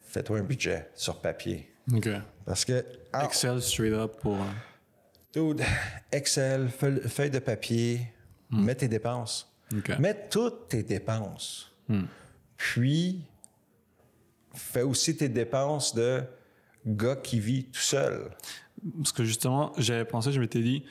fais-toi un budget sur papier. OK. Parce que en- Excel straight up pour. Dude, Excel, feuille, de papier, mets tes dépenses. Mets toutes tes dépenses. Puis, fais aussi tes dépenses de gars qui vit tout seul. Parce que justement, j'avais pensé, je m'étais dit,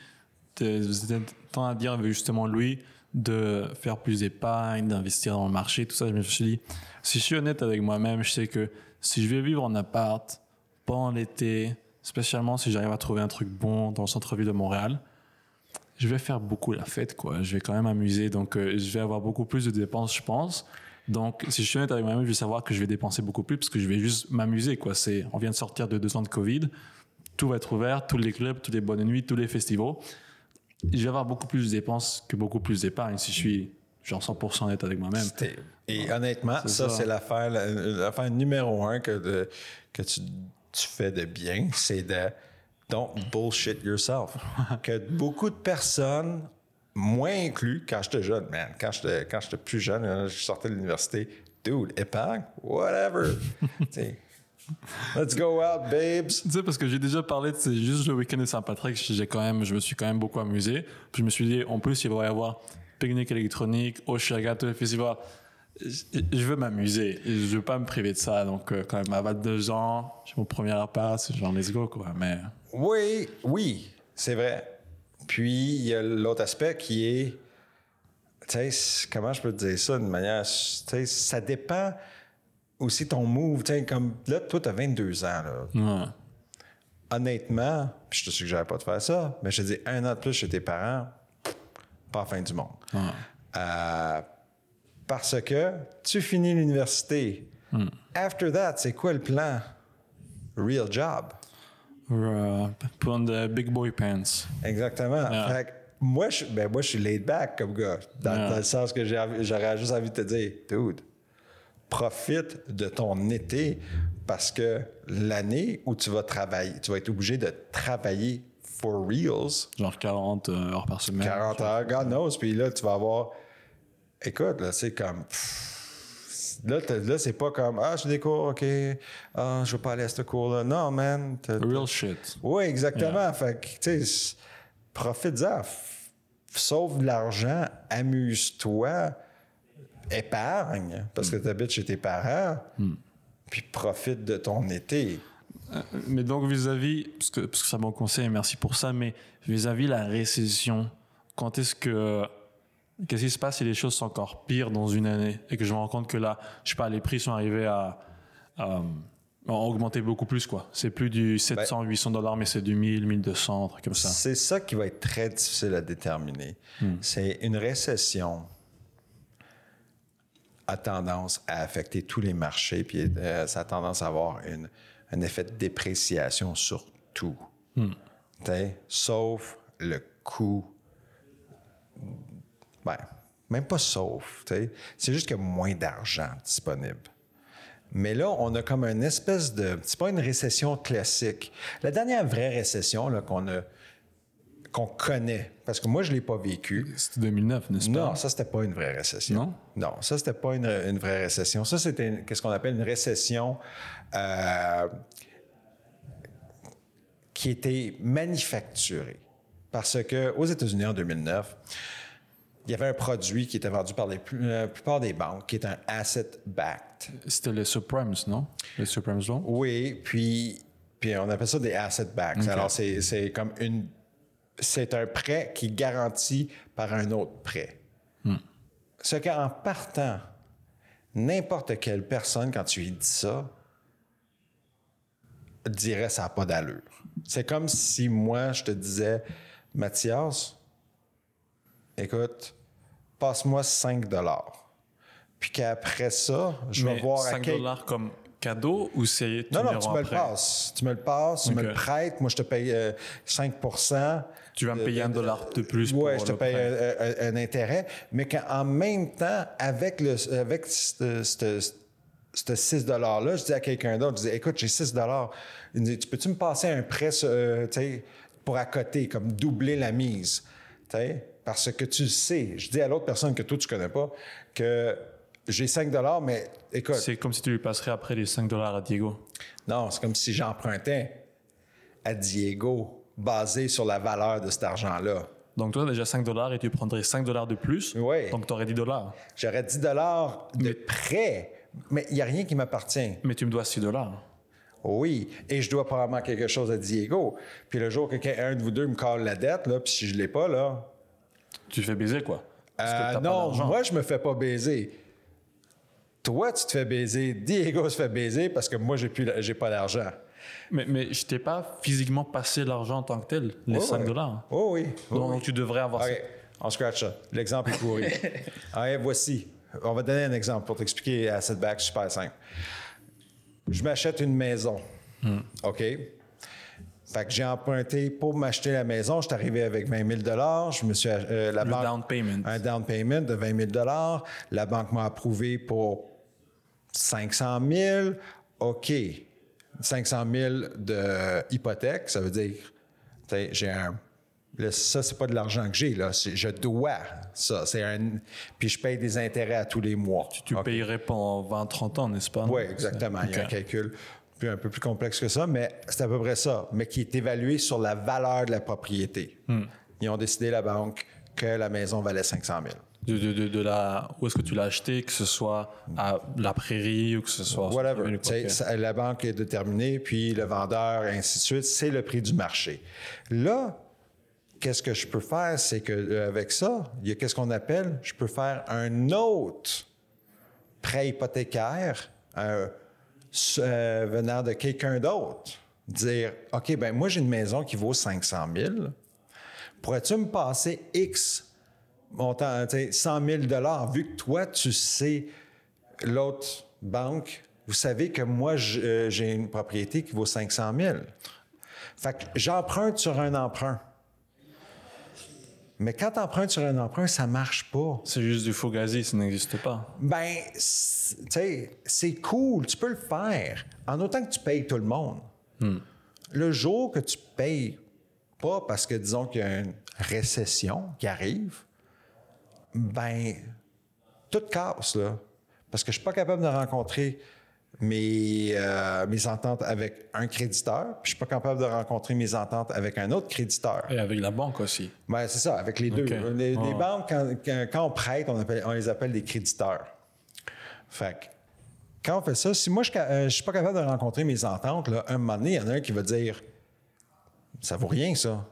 vous étiez train de dire avec justement Louis de faire plus d'épargne, d'investir dans le marché, tout ça. Je me suis dit, si je suis honnête avec moi-même, je sais que si je vais vivre en appart pendant l'été, spécialement si j'arrive à trouver un truc bon dans le centre-ville de Montréal, je vais faire beaucoup la fête, quoi. Je vais quand même m'amuser, donc euh, je vais avoir beaucoup plus de dépenses, je pense. Donc, si je suis honnête avec moi-même, je vais savoir que je vais dépenser beaucoup plus parce que je vais juste m'amuser, quoi. C'est, on vient de sortir de deux ans de Covid tout va être ouvert, tous les clubs, toutes les bonnes nuits, tous les festivals. Je vais avoir beaucoup plus de dépenses que beaucoup plus d'épargne si je suis genre 100% honnête avec moi-même. Et honnêtement, ça, ça. c'est l'affaire, la- l'affaire numéro un que, de- que tu, tu fais de bien, c'est de don't bullshit yourself. que beaucoup de personnes, moi inclus, quand j'étais jeune, man, quand j'étais, quand j'étais plus jeune, hein, je sortais de l'université, dude, épargne, whatever. Let's go out, babes. Tu sais, parce que j'ai déjà parlé de c'est juste le week-end de Saint-Patrick, j'ai quand même, je me suis quand même beaucoup amusé. Puis je me suis dit, en plus, il va y avoir pique-nique électronique, Oshaga, tous les festivals. Je veux m'amuser. Je veux pas me priver de ça. Donc, euh, quand même, à 22 ans, j'ai mon premier appart, c'est genre let's go, quoi. Mais, Oui, oui, c'est vrai. Puis, il y a l'autre aspect qui est, tu sais, comment je peux te dire ça d'une manière, tu sais, ça dépend aussi ton move. Tu sais, comme là, toi, tu as 22 ans. Là. ouais. Honnêtement, je te suggère pas de faire ça, mais je te dis un an de plus chez tes parents, pas fin du monde. Euh, parce que tu finis l'université. After that, c'est quoi le plan? Real job. Euh, put on the big boy pants. Exactement. Fait que moi, je, ben, moi, je suis laid back comme gars, dans, dans le sens que j'aurais juste envie de te dire, dude, profite de ton été parce que l'année où tu vas travailler, tu vas être obligé de travailler for reals, Genre 40 heures par semaine. 40 heures, God knows, puis là, tu vas avoir. Écoute, là, c'est comme. pff, Là, là c'est pas comme Ah, j'ai des cours, OK. Ah, je veux pas aller à ce cours-là. Non, man. t'as- Real shit. oui, exactement. Fait que, tu sais, profite-en. Sauve de l'argent, amuse-toi, épargne, parce que tu habites chez tes parents, puis profite de ton été. Mais donc vis-à-vis, parce que, parce que ça mon conseil, merci pour ça, mais vis-à-vis la récession, quand est-ce que... Qu'est-ce qui se passe si les choses sont encore pires dans une année? Et que je me rends compte que là, je sais pas, les prix sont arrivés à... à ont augmenté beaucoup plus, quoi. C'est plus du 700, 800 dollars, mais c'est du 1000, 1200, un truc comme ça. C'est ça qui va être très difficile à déterminer. C'est une récession a tendance à affecter tous les marchés, puis euh, ça a tendance à avoir une- un effet de dépréciation sur tout. T'sais, Sauf le coût. Ben, même pas sauf. C'est juste qu'il y a moins d'argent disponible. Mais là, on a comme une espèce de. C'est pas une récession classique. La dernière vraie récession qu'on a qu'on connaît, parce que moi, je ne l'ai pas vécu. C'était 2009, n'est-ce pas? Non, ça, c'était pas une vraie récession. Non? Non, ça, c'était pas une, une vraie récession. Ça, c'était qu'est-ce qu'on appelle une récession euh, qui était manufacturée. Parce que aux États-Unis, en 2009, il y avait un produit qui était vendu par les la plupart des banques, qui est un asset-backed. C'était les subprimes, non? Les subprimes loans Oui, puis, puis on appelle ça des asset backs. Ok. Alors, c'est c'est comme une. C'est un prêt qui est garanti par un autre prêt. Ce qu'en partant, n'importe quelle personne, quand tu lui dis ça, dirait ça n'a pas d'allure. C'est comme si moi, je te disais, Mathias, écoute, passe-moi 5 dollars. Puis qu'après ça, je vais voir à 5 quel... dollars comme cadeau ou c'est Non, non, tu me le passes. Tu me le passes, tu me le prêtes. Moi, je te paye euh, 5 Tu vas me payer un dollar de plus Oui, pour je te le paye un, un- un intérêt. Mais qu'en même temps, avec, le, avec ce ce- ce 6 $-là, je dis à quelqu'un d'autre, je dis, écoute, j'ai 6 Il me dit, tu peux-tu me passer un prêt euh, pour à côté, comme doubler la mise? Tu sais, Parce que tu le sais. Je dis à l'autre personne que toi, tu connais pas, que j'ai 5 mais écoute, C'est comme si tu lui passerais après les 5 dollars à Diego. non, c'est comme si j'empruntais à Diego basé sur la valeur de cet argent-là. Donc toi, déjà 5 dollars et tu prendrais 5 dollars de plus. Oui. Donc tu aurais 10 dollars. J'aurais 10 dollars de prêt, mais il n'y a rien qui m'appartient. Mais tu me dois 6 dollars. Oui, et je dois probablement quelque chose à Diego. Puis le jour que quelqu'un de vous deux me colle la dette, là, puis si je ne l'ai pas, là... Tu fais baiser quoi euh, non, moi, je me fais pas baiser. Toi, tu te fais baiser. Diego se fait baiser parce que moi, j'ai plus, j'ai pas d'argent. Mais, mais je t'ai pas physiquement passé l'argent en tant que tel, les Oh, 5 ouais. dollars. Oh oui. oh Donc, oui. tu devrais avoir ça. OK, on scratch ça. L'exemple est pourri. Allez, voici. On va donner un exemple pour t'expliquer Asset Back super simple. Je m'achète une maison. OK? Fait que j'ai emprunté pour m'acheter la maison. Je suis arrivé avec 20 000 Je me suis euh, la Le banque- down payment. Un down payment de 20 000 La banque m'a approuvé pour 500 000. OK. 500 000 de hypothèque, ça veut dire, j'ai un. là, ça, c'est pas de l'argent que j'ai, là. Je dois ça. C'est un. Puis je paye des intérêts à tous les mois. Tu payerais pendant 20-30 ans, n'est-ce pas? Oui, exactement. Il y a un calcul plus- un peu plus complexe que ça, mais c'est à peu près ça. Mais qui est évalué sur la valeur de la propriété. Hmm. Ils ont décidé, la banque, que la maison valait 500 000. de, de, de, de la, où est-ce que tu l'as acheté, que ce soit à la prairie ou que ce soit. Whatever. ça- la banque est déterminée, puis le vendeur, et ainsi de suite. C'est le prix du marché. Là, qu'est-ce que je peux faire? C'est que euh, avec ça, il y a qu'est-ce qu'on appelle, je peux faire un autre prêt hypothécaire euh, s- euh, venant de quelqu'un d'autre. Dire, OK, ben moi, j'ai une maison qui vaut 500 000. Pourrais-tu me passer X montant, tu sais, 100 000 vu que toi, tu sais l'autre banque, vous savez que moi, euh, j'ai une propriété qui vaut 500 000. Fait que j'emprunte sur un emprunt. Mais quand tu empruntes sur un emprunt, ça marche pas. C'est juste du fugazi, ça n'existe pas. Ben, tu sais, c'est cool, tu peux le faire, en autant que tu payes tout le monde. Le jour que tu payes pas parce que, disons qu'il y a une récession qui arrive, ben, tout casse, là. Parce que je suis pas capable de rencontrer mes, euh, mes ententes avec un créditeur, puis je suis pas capable de rencontrer mes ententes avec un autre créditeur. Et avec la banque aussi. Ben, c'est ça, avec les deux. Les, les banques, quand, on prête, on, appelle- on les appelle des créditeurs. Fait que, quand on fait ça, si moi, je ne suis pas capable de rencontrer mes ententes, là, un moment donné, il y en a un qui va dire Ça vaut rien, ça.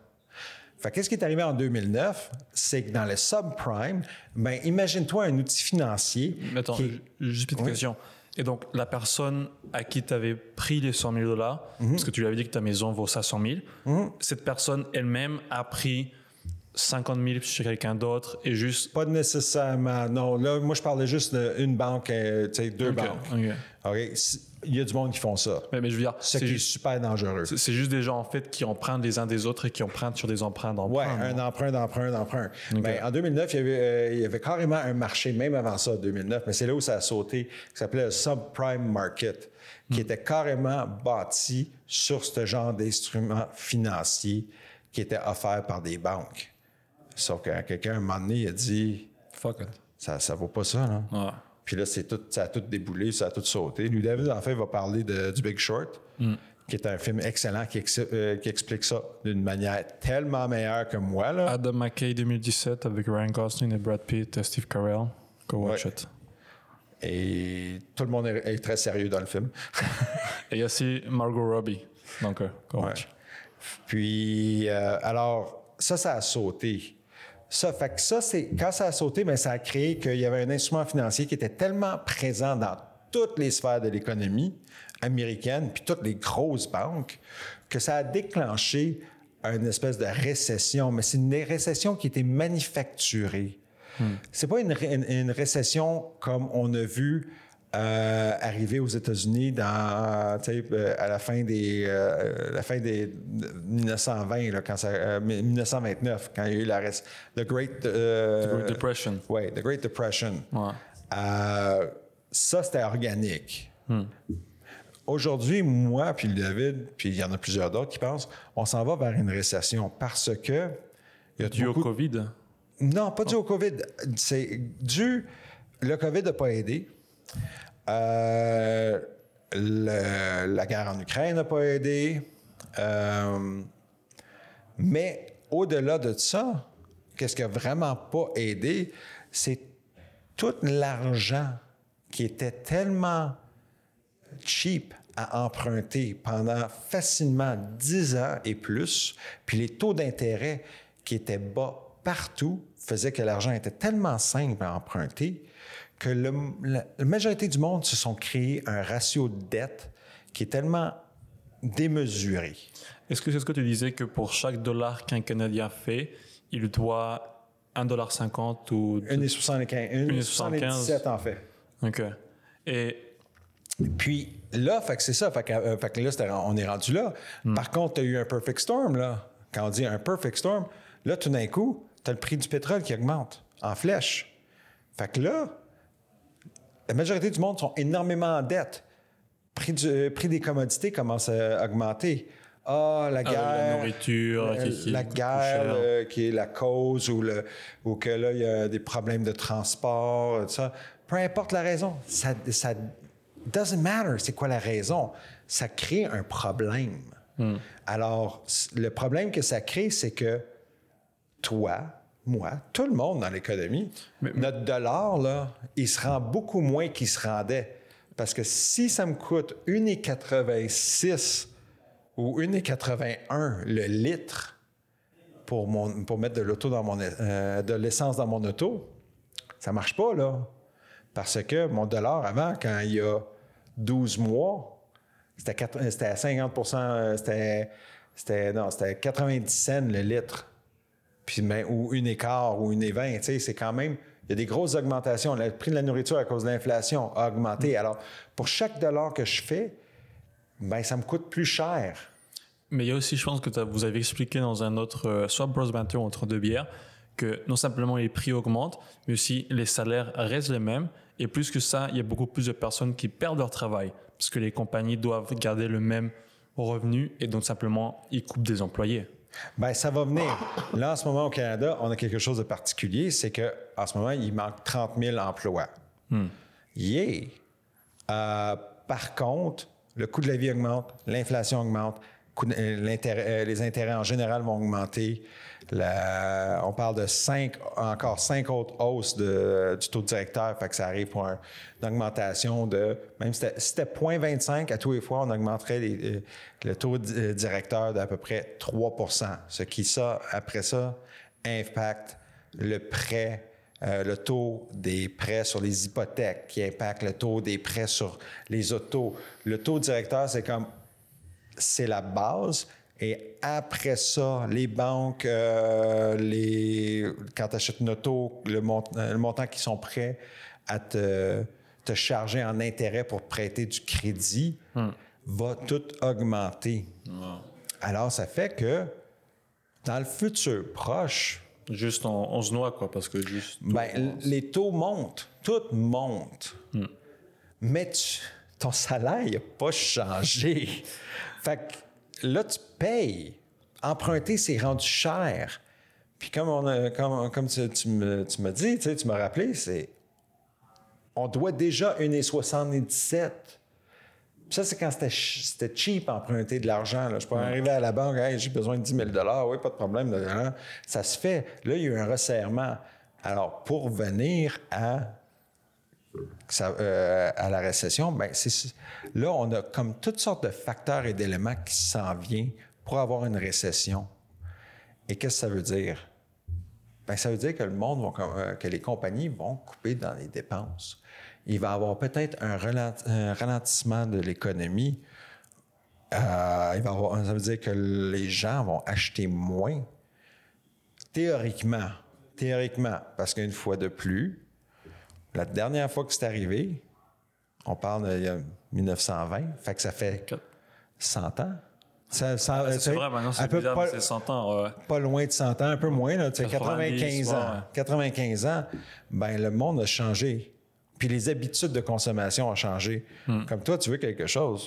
Fait que qu'est-ce qui est arrivé en 2009? C'est que dans le subprime, ben, imagine-toi un outil financier. Attends, qui juste une petite Oui. question. Et donc, la personne à qui tu avais pris les 100 000 dollars, Mhm. parce que tu lui avais dit que ta maison vaut ça 100 000, cette personne elle-même a pris 50 000 chez quelqu'un d'autre et juste. Pas nécessairement. Non, là, moi, je parlais juste d'une banque, euh, tu sais, deux Ok, banques. ok. OK? Il y a du monde qui font ça. Mais, mais je veux dire, Ce est super dangereux. c'est- juste des gens en fait qui empruntent les uns des autres et qui empruntent sur des emprunts Ouais, d'emprunt. un non? emprunt, d'emprunt, d'emprunt. Ben, en 2009, il y, avait, euh, il y avait carrément un marché, même avant ça, 2009, mais c'est là où ça a sauté, qui s'appelait le subprime market, qui était carrément bâti sur ce genre d'instruments financiers qui étaient offerts par des banques. Sauf que quelqu'un, un moment donné, il a dit Fuck it. ça ne vaut pas ça. Là. Ouais. Puis là, c'est tout, ça a tout déboulé, ça a tout sauté. Lui, David, en fait, va parler de, du Big Short, qui est un film excellent qui, ex- euh, qui explique ça d'une manière tellement meilleure que moi. Là. Adam McKay 2017 avec Ryan Gosling et Brad Pitt et Steve Carell. Go watch Ouais. it. Et tout le monde est, est très sérieux dans le film. Et il y a aussi Margot Robbie. Donc, euh, go Ouais. watch. Puis, euh, alors, ça, ça a sauté. Ça, fait que ça, c'est quand ça a sauté, mais ça a créé qu'il y avait un instrument financier qui était tellement présent dans toutes les sphères de l'économie américaine, puis toutes les grosses banques, que ça a déclenché une espèce de récession. Mais c'est une récession qui était manufacturée. C'est pas une, ré- une- une récession comme on a vu euh, arriver aux États-Unis dans, euh, à la fin des, euh, la fin des 1920, là, quand ça, euh, 1929, quand il y a eu la the Great, euh, Great Depression. Ouais, the Great Depression. Ouais. Ça, c'était organique. Aujourd'hui, moi, puis le David, puis il y en a plusieurs d'autres qui pensent, on s'en va vers une récession parce que il y a Dû au Covid. non, pas dû au COVID. C'est dû. Le COVID n'a pas aidé. Euh, la guerre en Ukraine n'a pas aidé. Euh, mais au-delà de ça, qu'est-ce qui a vraiment pas aidé, c'est tout l'argent qui était tellement cheap à emprunter pendant facilement 10 ans et plus, puis les taux d'intérêt qui étaient bas partout faisaient que l'argent était tellement simple à emprunter que le- la, la majorité du monde se sont créés un ratio de dette qui est tellement démesuré. Est-ce que c'est ce que tu disais que pour chaque dollar qu'un Canadien fait, il doit 1,50$ ou. 1,75, 1,77 en fait. OK. Et Puis là, fait que c'est ça. Fait que, euh, fait que là, on est rendu là. Par contre, tu as eu un perfect storm, là. Quand on dit un perfect storm, là, tout d'un coup, tu as le prix du pétrole qui augmente en flèche. Fait que là, la majorité du monde sont énormément en dette. Prix, du, euh, prix des commodités commence à augmenter. Ah, la Ah, guerre. la nourriture euh, qui- qui la guerre cher. euh, qui est la cause ou, le, ou que là, il y a des problèmes de transport, tout ça. Peu importe la raison, ça, ça doesn't matter c'est quoi la raison. Ça crée un problème. Hmm. Alors, le problème que ça crée, c'est que toi, moi, tout le monde dans l'économie, notre dollar, là, il se rend beaucoup moins qu'il se rendait. Parce que si ça me coûte 1,86 ou 1,81 le litre pour, mon, pour mettre de l'auto dans mon euh, de l'essence dans mon auto, ça marche pas, là. Parce que mon dollar avant, quand il y a 12 mois, c'était quatre- euh, c'était à 50 euh, c'était, c'était, non, c'était 90 cents le litre. Puis, ben, ou une écart ou une et 20, tu sais, c'est quand même, il y a des grosses augmentations. Le prix de la nourriture à cause de l'inflation a augmenté. Alors, pour chaque dollar que je fais, ben, ça me coûte plus cher. Mais il y a aussi, je pense que vous avez expliqué dans un autre, euh, soit Bros Banter ou entre deux bières, que non simplement les prix augmentent, mais aussi les salaires restent les mêmes. Et plus que ça, il y a beaucoup plus de personnes qui perdent leur travail parce que les compagnies doivent garder le même revenu et donc simplement ils coupent des employés. Ben, ça va venir. Là, en ce moment, au Canada, on a quelque chose de particulier, c'est que en ce moment, il manque 30 000 emplois. Yeah! Euh, par contre, le coût de la vie augmente, l'inflation augmente, de- euh, euh, les intérêts en général vont augmenter. On parle de cinq, encore cinq autres hausses de- du taux directeur, fait que ça arrive pour un- une augmentation de, même si c'était- si c'était 0,25 à tous les fois, on augmenterait euh, le taux di- euh, directeur d'à peu près 3% ce qui, ça, après ça, impacte le prêt, euh, le taux des prêts sur les hypothèques, qui impacte le taux des prêts sur les autos. Le taux directeur, c'est comme c'est la base. Et après ça, les banques, euh, les, quand tu achètes une auto, le, mont- euh, le montant qu'ils sont prêts à te, te charger en intérêt pour prêter du crédit va tout augmenter. Alors, ça fait que dans le futur proche, Juste on, on se noie quoi parce que juste. ben, les taux montent, tout monte. Mais tu- ton salaire n'a pas changé. fait que là, tu payes. Emprunter, c'est rendu cher. Puis comme, on a- comme, comme tu, tu me- tu m'as dit, tu sais, tu m'as rappelé, c'est. On doit déjà 1,77. Ça, c'est quand c'était ch- c'était cheap emprunter de l'argent. Je peux arriver à la banque, Hey, j'ai besoin de 10 000 oui, pas de problème. Ça se fait. Là, il y a eu un resserrement. Alors, pour venir à, euh, à la récession, ben, là, on a comme toutes sortes de facteurs et d'éléments qui s'en viennent pour avoir une récession. Et qu'est-ce que ça veut dire? Ben, ça veut dire que le monde, euh, que les compagnies vont couper dans les dépenses. Il va y avoir peut-être un, ralent- un ralentissement de l'économie. Euh, ça veut dire que les gens vont acheter moins. Théoriquement, théoriquement, parce qu'une fois de plus, la dernière fois que c'est arrivé, on parle de il y a 1920, fait que ça fait 100 ans. Ça, ça- Ah, c'est vrai, maintenant c'est pas- mais c'est 100 ans. ouais. pas loin de 100 ans, un peu moins, là, tu sais, 90, 95 ans. ouais. 95 ans, ben le monde a changé. Puis les habitudes de consommation ont changé. Hmm. Comme toi, tu veux quelque chose,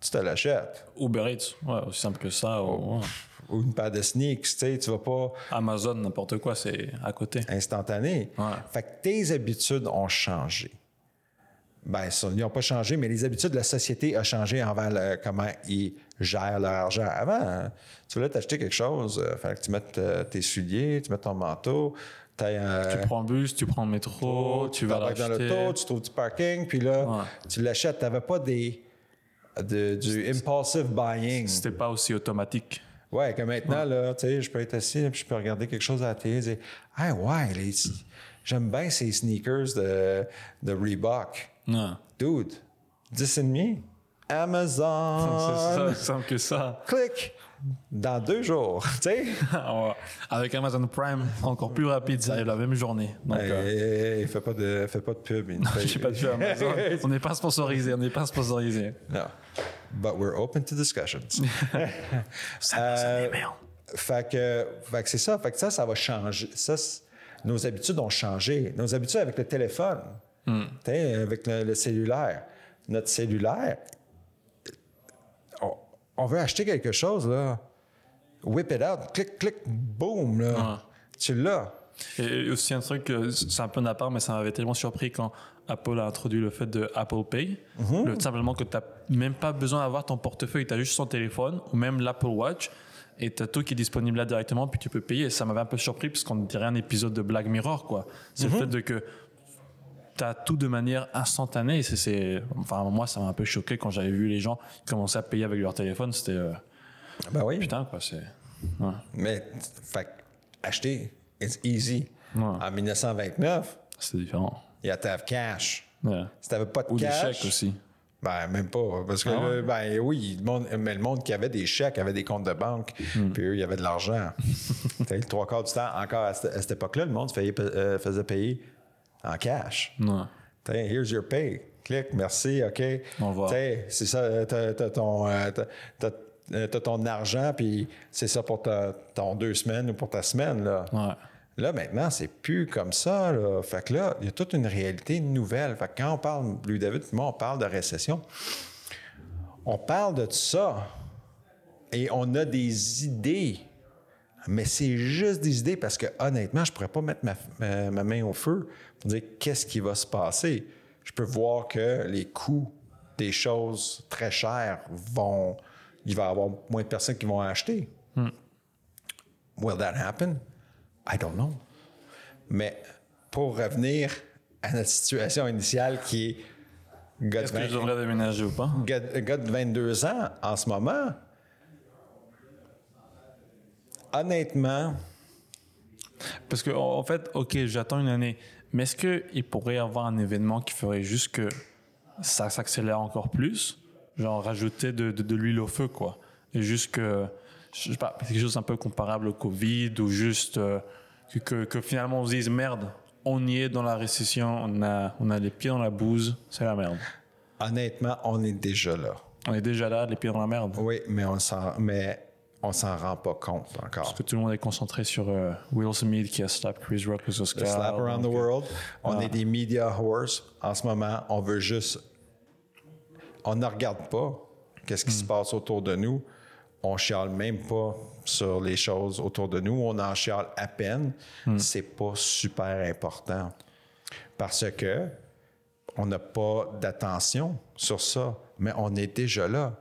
tu te l'achètes. Uber Eats, ouais, aussi simple que ça. ou- ouais. Ou une paire de sneaks, tu sais, tu vas pas Amazon, n'importe quoi, c'est à côté. instantané. Ouais. Fait que tes habitudes ont changé. Ben, ça, ils n'ont pas changé, mais les habitudes de la société ont changé envers le- comment ils gèrent leur argent. Avant, hein, tu voulais t'acheter quelque chose, il fallait que tu mettes euh, tes souliers, tu mettes ton manteau, euh, Tu prends le bus, tu prends le métro, tu vas t'embarques dans l'auto, tu trouves du parking, puis là, Ouais. tu l'achètes. Tu n'avais pas des, de- du impulsive buying. C'était pas aussi automatique. Ouais, que maintenant, là, tu sais, je peux être assis, puis je peux regarder quelque chose à la télé et dire Ah, ouais, les- j'aime bien ces sneakers de, de Reebok. Ouais. Dude, 10,5 Amazon. C'est ça, simple que ça. Clic. Dans deux jours, tu sais. Avec Amazon Prime, encore plus rapide, ça arrive la même journée. Donc, euh, Hey, hey, fais pas de, fais pas de pub. il ne fait- pas de pub Amazon. On n'est pas sponsorisé, on n'est pas sponsorisé. Non. But we're open to discussions. Euh, fait que, fait que c'est ça. Fait que ça, ça va changer. Ça, nos habitudes ont changé. Nos habitudes avec le téléphone, sais, avec le, le cellulaire. Notre cellulaire, on, on veut acheter quelque chose, là. Whip it out, clic, clic, boom, là. Tu l'as. Et aussi un truc, c'est un peu à part, mais ça m'avait tellement surpris quand Apple a introduit le fait de Apple Pay. Le- simplement que tu n'as même pas besoin d'avoir ton portefeuille, tu as juste ton téléphone ou même l'Apple Watch et tu as tout qui est disponible là directement, puis tu peux payer. Et ça m'avait un peu surpris parce qu'on dirait un épisode de Black Mirror, quoi. C'est le fait de que tu as tout de manière instantanée. C'est- enfin, moi, ça m'a un peu choqué quand j'avais vu les gens commencer à payer avec leur téléphone. C'était, euh, Ben oui. putain, quoi, c'est. ouais. Mais, fait acheter, it's easy. Ouais. En 1929, C'est différent. You have to have cash. Ouais. Si t'avais pas de Ou des cash... chèques aussi. Ben, même pas. Parce que, Ah ouais? ben oui, le monde, mais le monde qui avait des chèques avait des comptes de banque, Hmm. puis eux, il y avait de l'argent. Le trois quarts du temps, encore à cette, à cette époque-là, le monde faisait, euh, faisait payer en cash. T'sais, here's your pay. Clic, merci, OK. Revoir. T'sais, C'est ça, t'as, t'as ton, euh, t'as- euh, ton argent, puis c'est ça pour ta- ton deux semaines ou pour ta semaine. Là. Ouais. Là, maintenant, c'est plus comme ça. Là. Fait que là, il y a toute une réalité nouvelle. Fait que quand on parle, Louis David moi, on parle de récession, on parle de ça et on a des idées. Mais c'est juste des idées parce que honnêtement, je pourrais pas mettre ma, ma- ma main au feu pour dire qu'est-ce qui va se passer. Je peux voir que les coûts des choses très chères vont. Il va y avoir moins de personnes qui vont acheter. Will that happen? I don't know. Mais pour revenir à notre situation initiale qui est Est-ce que 20 je devrais déménager ou pas? Gars, de 22 ans en ce moment, honnêtement, Parce que en en fait, ok, j'attends une année, mais est-ce qu'il pourrait y avoir un événement qui ferait juste que ça s'accélère encore plus? Genre rajouter de, de, de l'huile au feu, quoi. Et juste que, je sais pas, quelque chose un peu comparable au Covid ou juste euh, que, finalement on se dise merde, on y est dans la récession, on a, on a les pieds dans la bouse, c'est la merde. honnêtement, on est déjà là. On est déjà là, les pieds dans la merde. Oui, mais on s'en, mais on s'en rend pas compte encore. Parce que tout le monde est concentré sur euh, Will Smith qui a slap Chris Rock aux Oscars. Slap around the donc, euh, world. On est des media horse en ce moment. On veut juste. On ne regarde pas qu'est-ce qui se passe autour de nous. On chiale même pas sur les choses autour de nous. On en chiale à peine. C'est pas super important parce que on n'a pas d'attention sur ça, mais on est déjà là.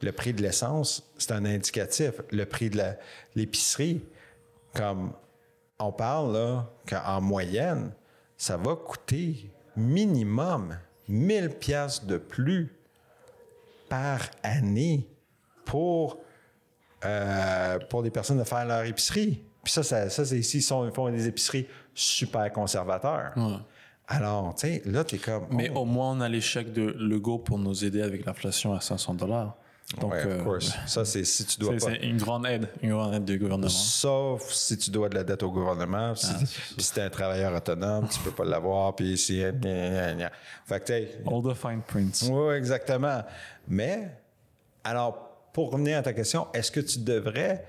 Le prix de l'essence, c'est un indicatif. Le prix de l'épicerie, comme on parle là, qu'en moyenne, ça va coûter minimum 1000 pièces de plus par année pour, euh, pour des personnes de faire leur épicerie. Puis ça, ça, ça, c'est ici, ils sont- ils font des épiceries super conservateurs. Ouais. Alors, tu sais, là, tu es comme. Mais oh, au moins, on a l'échec de Lego pour nous aider avec l'inflation à 500 dollars. Donc, ouais, of euh, course. Ça, c'est si tu dois c'est pas. c'est une grande aide, une grande aide du gouvernement. Sauf si tu dois de la dette au gouvernement, si, puis si t'es un travailleur autonome, tu peux pas l'avoir, puis si... gna, gna, gna. Fait que, All the fine prints. Oui, exactement. Mais, alors, pour revenir à ta question, est-ce que tu devrais.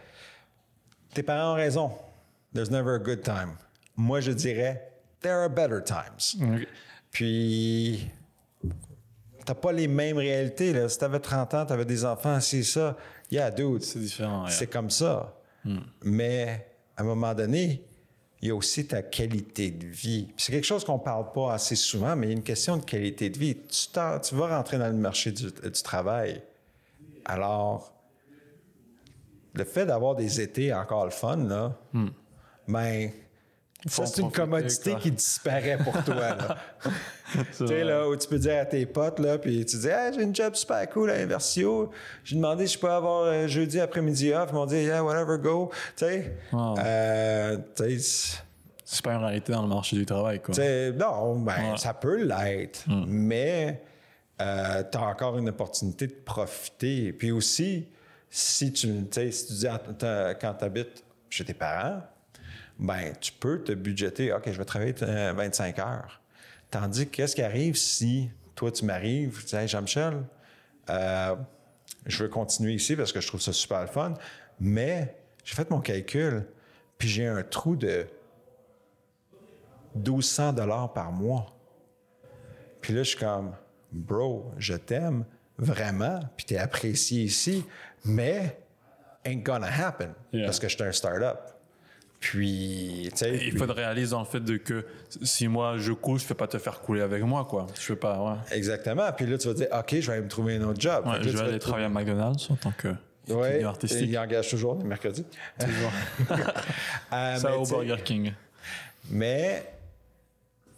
Tes parents ont raison. There's never a good time. Moi, je dirais, there are better times. Ok. Puis, t'as pas les mêmes réalités. Là. Si t'avais 30 ans, t'avais des enfants, c'est ça. Yeah, dude. C'est différent. C'est comme ça. Mais à un moment donné, il y a aussi ta qualité de vie. C'est quelque chose qu'on parle pas assez souvent, mais il y a une question de qualité de vie. Tu, vas rentrer dans le marché du, du travail. Alors, le fait d'avoir des étés encore le fun, là, ben, ça, c'est une commodité qui disparaît pour toi. là. Tu sais, là, où tu peux dire à tes potes, là, puis tu dis, hey, j'ai une job super cool à Inversio. J'ai demandé si je peux avoir un jeudi après-midi off. Ils m'ont dit, yeah, whatever, go. Tu sais, Wow. euh, C'est pas une réalité dans le marché du travail, quoi. non, ben, Ouais. ça peut l'être, mais tu as encore une opportunité de profiter. Puis aussi, si tu, tu dis quand tu habites chez tes parents, ben, tu peux te budgéter, OK, je vais travailler euh, 25 heures. Tandis que qu'est-ce qui arrive si toi, tu m'arrives, tu dis, hey, Jean-Michel, euh, je veux continuer ici parce que je trouve ça super le fun, mais j'ai fait mon calcul, puis j'ai un trou de 1200 dollars par mois. Puis là, je suis comme, bro, je t'aime vraiment, puis t'es apprécié ici, mais ain't gonna happen Yeah. parce que je suis un start-up. Puis, tu sais, Il puis- faudrait réaliser le fait de que si moi je coule, je ne peux pas te faire couler avec moi, quoi. Je fais pas, ouais. exactement. Puis là, tu vas dire, OK, je vais aller me trouver un autre job. Ouais, là, je vais aller te travailler à McDonald's en tant que Ouais, artistique. il engage toujours les mercredis. Toujours. Euh, Ça au Burger King. Mais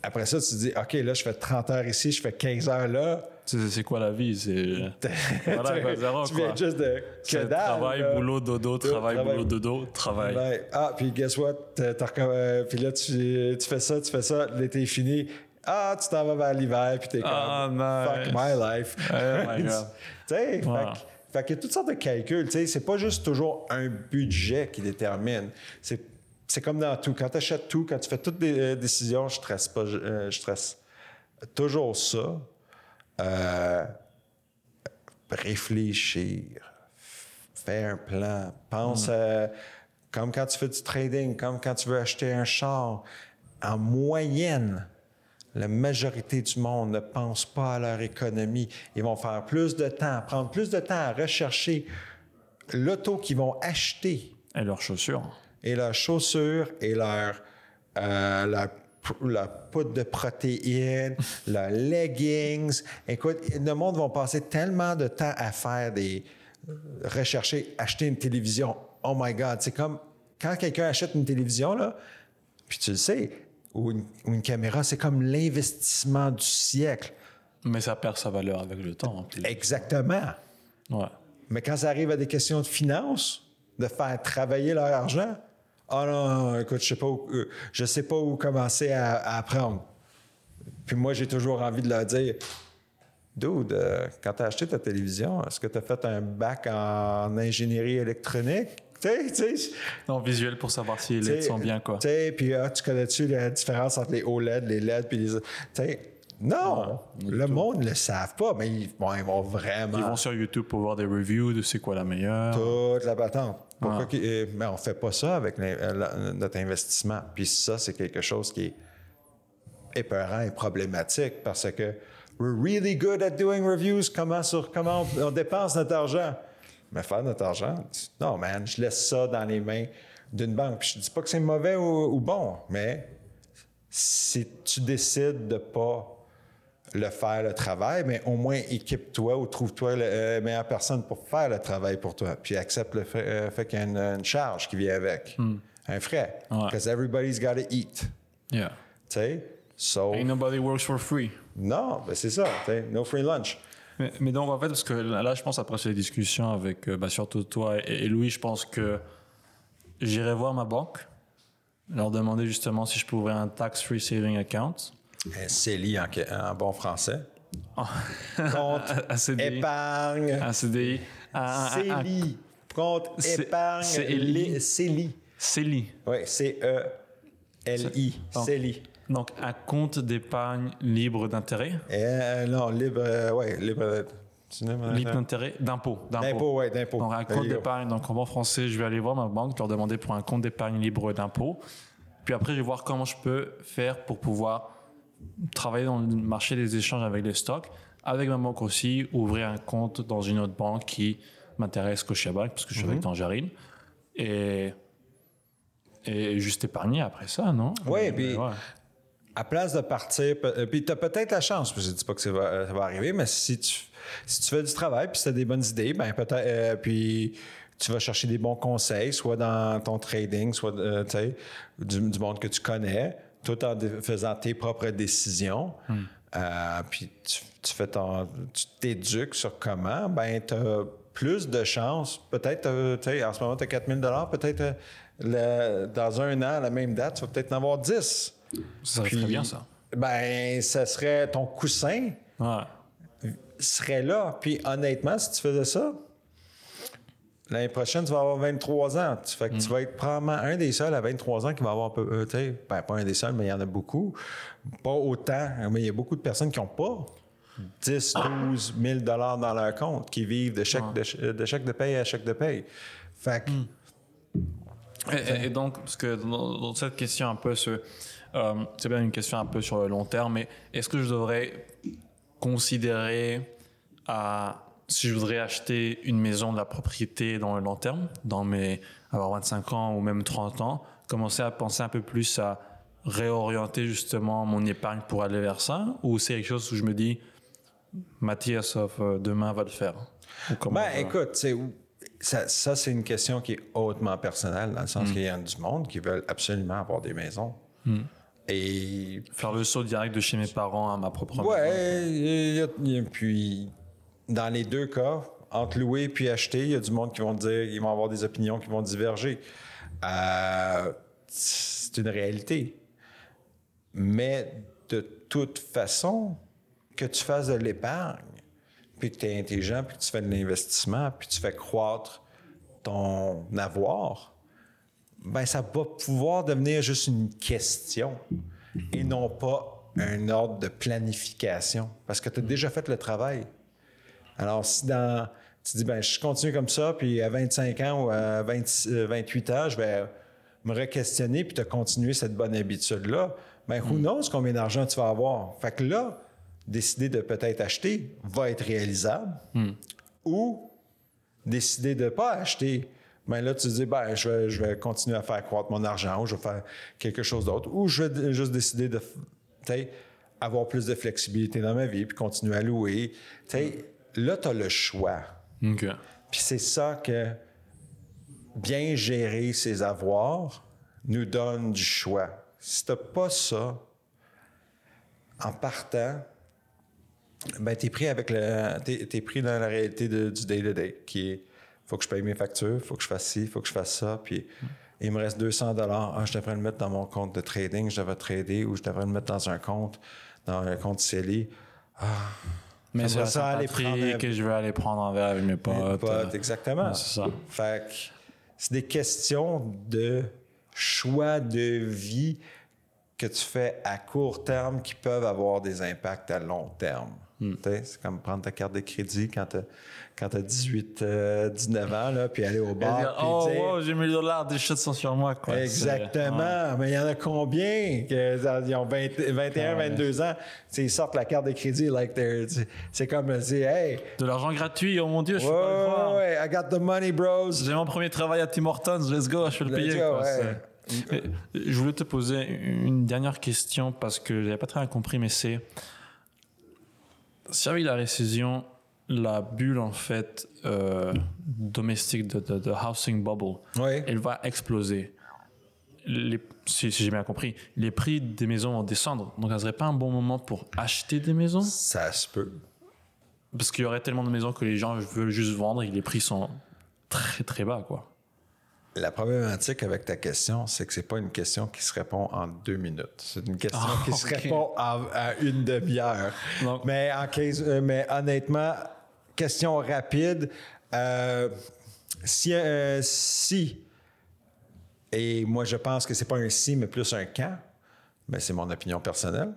après ça, tu te dis, OK, là, je fais 30 heures ici, je fais 15 heures là. Tu sais, c'est quoi la vie? C'est. Voilà, quoi, zéro, tu viens quoi? juste de que dalle, Travail, là. boulot, dodo, travail, travail. boulot, dodo, travail. Ah, puis guess what? Euh, puis là, tu, tu fais ça, tu fais ça, l'été est fini. Ah, tu t'en vas vers l'hiver, puis t'es Ah, comme, nice. fuck my life. Oh my God. tu sais, Wow. que- fait qu'il y a toutes sortes de calculs. Tu sais, c'est pas juste toujours un budget qui détermine. C'est, c'est comme dans tout. Quand tu achètes tout, quand tu fais toutes des euh, décisions, je stresse pas, je, euh, je stresse toujours ça. Euh, réfléchir, faire un plan, pense à comme quand tu fais du trading, comme quand tu veux acheter un char, en moyenne, la majorité du monde ne pense pas à leur économie. Ils vont faire plus de temps, prendre plus de temps à rechercher l'auto qu'ils vont acheter Et leurs chaussures. Et leurs chaussures et leur, euh, leur, leur poudre de protéines, leurs leggings. Écoute, le monde va passer tellement de temps à faire des. rechercher, acheter une télévision. Oh my God! C'est comme quand quelqu'un achète une télévision, là, puis tu le sais, ou une, ou une caméra, c'est comme l'investissement du siècle. Mais ça perd sa valeur avec le temps. Exactement. Ouais. Mais quand ça arrive à des questions de finances, de faire travailler leur argent, ah non, non, écoute, je sais pas où, euh, je sais pas où commencer à, à apprendre. Puis moi, j'ai toujours envie de leur dire, dude, euh, quand tu as acheté ta télévision, est-ce que tu as fait un bac en ingénierie électronique? Non, visuel pour savoir si les LED sont bien, quoi. Tu sais, puis ah, tu connais-tu la différence entre les OLED, les LED, puis les. Tu sais, non, le monde ne le savent pas, mais ils, bon, ils vont vraiment. Ils vont sur YouTube pour voir des reviews de c'est quoi la meilleure. toute la patente. Pourquoi Ouais. qu'il- euh, mais on fait pas ça avec euh, la- notre investissement. Puis ça, c'est quelque chose qui est épeurant et problématique parce que we're really good at doing reviews, comment, sur, comment on, on dépense notre argent? Mais faire notre argent, non, man, je laisse ça dans les mains d'une banque. Puis je dis pas que c'est mauvais ou, ou bon, mais si tu décides de pas le faire le travail, mais au moins équipe-toi ou trouve-toi la euh, meilleure personne pour faire le travail pour toi. Puis accepte le fait, euh, fait qu'il y a une, une charge qui vient avec, un frais. Ouais. Because everybody's got to eat. Yeah. Tu sais? So, Ain't nobody works for free. non, ben c'est ça. No free lunch. Mais, mais donc, en fait, parce que là, je pense, après ces discussions avec euh, bah, surtout toi et, et Louis, je pense que j'irai voir ma banque, leur demander justement si je peux ouvrir un tax-free saving account. Un CELI en, en bon français. Compte Un CDI. épargne. Un CDI. Un, un- un- un- CELI. Compte épargne. CELI. li- CELI. CELI. Oui, C-E-L-I. CELI. Donc, un compte d'épargne libre d'intérêt. Euh, non, libre, euh, ouais, libre. d'intérêt. D'impôt. D'impôt, ouais, d'impôt. Donc, un compte d'épargne. Donc, en bon français, je vais aller voir ma banque, leur demander pour un compte d'épargne libre d'impôt. Puis après, je vais voir comment je peux faire pour pouvoir travailler dans le marché des échanges avec les stocks. Avec ma banque aussi, ouvrir un compte dans une autre banque qui m'intéresse Scotiabank, parce que je suis Mhm. avec Tangerine. Et, et juste épargner après ça, non? Ouais, Euh, puis- à place de partir, euh, puis tu as peut-être la chance, je dis pas que ça va, euh, ça va arriver, mais si tu, si tu fais du travail, puis tu as des bonnes idées, ben peut-être, euh, puis tu vas chercher des bons conseils, soit dans ton trading, soit euh, du monde que tu connais, tout en faisant tes propres décisions. Euh, puis tu, tu fais ton, tu t'éduques sur comment, ben tu as plus de chances. Peut-être, euh, tu sais, en ce moment, tu as 4000 peut-être euh, le- dans un an, à la même date, tu vas peut-être en avoir 10. Ça serait bien, ça. Ben, ça serait ton coussin Ouais. serait là. Puis honnêtement, si tu faisais ça, l'année prochaine, tu vas avoir 23 ans. Tu, fait que tu vas être probablement un des seuls à 23 ans qui va avoir un peu. euh, tu sais, ben, pas un des seuls, mais il y en a beaucoup. Pas autant, mais il y a beaucoup de personnes qui n'ont pas 10, 12 000 dollars dans leur compte, qui vivent de chèque, de, de chèque de paye à chèque de paye. Fait que, Et, et- et donc, parce que dans, dans cette question un peu, ce, euh, c'est bien une question un peu sur le long terme, mais est-ce que je devrais considérer à si je voudrais acheter une maison de la propriété dans le long terme, dans mes avoir 25 ans ou même 30 ans, commencer à penser un peu plus à réorienter justement mon épargne pour aller vers ça, ou c'est quelque chose où je me dis Mathias of euh, demain va le faire? Ben, va- écoute, ça, ça, c'est une question qui est hautement personnelle, dans le sens qu'il y a du monde qui veulent absolument avoir des maisons. Et faire le saut direct de chez mes parents à ma propre maison. Ouais, y a- puis dans les deux cas, entre louer puis acheter, il y a du monde qui vont dire, ils vont avoir des opinions qui vont diverger. Euh, c'est une réalité. Mais de toute façon, que tu fasses de l'épargne, puis que tu es intelligent, puis que tu fais de l'investissement, puis tu fais croître ton avoir, ben ça va pouvoir devenir juste une question et non pas un ordre de planification parce que tu as déjà fait le travail. Alors, si dans tu dis, ben, je continue comme ça, puis à 25 ans ou à 20 euh, 28 ans, je vais me re-questionner puis te continuer cette bonne habitude-là. Ben, who knows combien d'argent tu vas avoir? Fait que là, décider de peut-être acheter va être réalisable. Ou décider de ne pas acheter, ben là, tu te dis, ben, je vais, je vais continuer à faire croître mon argent ou je vais faire quelque chose d'autre. Ou je vais juste décider de avoir plus de flexibilité dans ma vie puis continuer à louer. Tu sais, là, tu as le choix. Puis c'est ça que bien gérer ses avoirs nous donne du choix. Si tu n'as pas ça, en partant, ben, tu es pris avec le. T'es, t'es pris dans la réalité de- du day-to-day, qui est faut que je paye mes factures, faut que je fasse ci, faut que je fasse ça, puis il me reste 200 dollars. Ah, je devrais le mettre dans mon compte de trading, je devrais trader, ou je devrais le mettre dans un compte, dans un compte CELI. Mais à ça aller prendre que je vais aller prendre un verre avec mes potes. Potes, euh, exactement. ouais, c'est ça. Fait que c'est des questions de choix de vie que tu fais à court terme qui peuvent avoir des impacts à long terme. Hmm. C'est comme prendre ta carte de crédit quand tu as, 18, euh, 19 ans, là, puis aller au bar. dire, puis oh, dire- wow, j'ai 1000 dollars, des shots sont sur moi. Quoi. Exactement. C'est- ouais. Mais il y en a combien qui ont 20 21, 22 ans? Tu sais, ils sortent la carte de crédit, like c'est comme dire, hey, De l'argent gratuit, oh mon dieu, je ouais, peux pas le ouais, croire. ouais, I got the money, bros. J'ai mon premier travail à Tim Hortons, let's go, je peux le Let's payer. go, quoi, ouais. c'est- Je voulais te poser une dernière question parce que j'avais pas très bien compris, mais c'est si avec la récession, la bulle en fait euh, domestique de, de, de housing bubble, Ouais. elle va exploser. Les, si, si j'ai bien compris, les prix des maisons vont descendre. Donc, ça serait pas un bon moment pour acheter des maisons? Ça se peut. Parce qu'il y aurait tellement de maisons que les gens veulent juste vendre et les prix sont très très bas, quoi. La problématique avec ta question, c'est que c'est pas une question qui se répond en deux minutes. C'est une question Ah, qui se répond à, à une demi-heure. Mais, en euh, mais honnêtement, question rapide. euh, si, euh, si, et moi je pense que c'est pas un si, mais plus un quand, mais c'est mon opinion personnelle.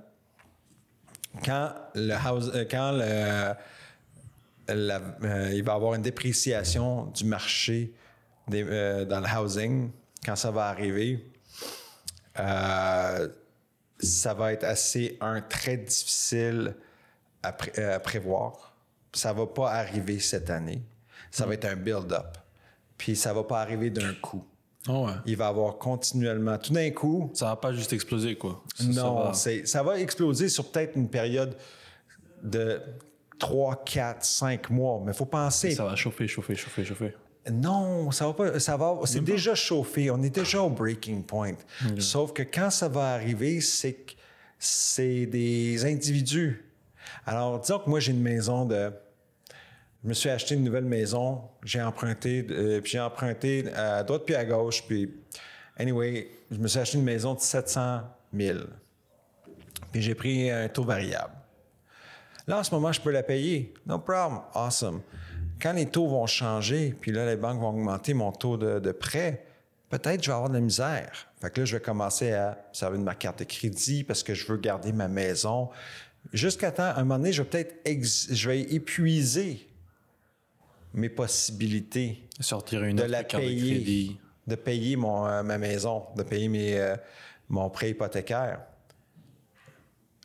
Quand le house, euh, quand il va y avoir une dépréciation du marché dans le housing, quand ça va arriver, ça va être assez un très difficile à prévoir. Ça va pas arriver cette année. Ça va être un build-up. Puis ça va pas arriver d'un coup. Oh ouais. Il va y avoir continuellement, tout d'un coup, Ça va pas juste exploser, quoi. Ça- ça non, va- ça va exploser sur peut-être une période de 3, 4, 5 mois. Mais il faut penser. Ça va chauffer, chauffer, chauffer, chauffer. Non, ça va pas. Ça va. C'est déjà chauffé. On est déjà au breaking point. Sauf que quand ça va arriver, c'est que c'est des individus. Alors, disons que moi j'ai une maison de. Je me suis acheté une nouvelle maison. J'ai emprunté, euh, puis j'ai emprunté à droite puis à gauche. Puis, anyway, je me suis acheté une maison de 700 000. Puis j'ai pris un taux variable. Là, en ce moment, je peux la payer. No problem. Awesome. Quand les taux vont changer, puis là, les banques vont augmenter mon taux de, de prêt, peut-être je vais avoir de la misère. Fait que là, je vais commencer à servir de ma carte de crédit parce que je veux garder ma maison. Jusqu'à temps, à un moment donné, je vais peut-être ex- je vais épuiser mes possibilités Sortir une de autre la de payer, de payer mon, euh, ma maison, de payer mes, euh, mon prêt hypothécaire.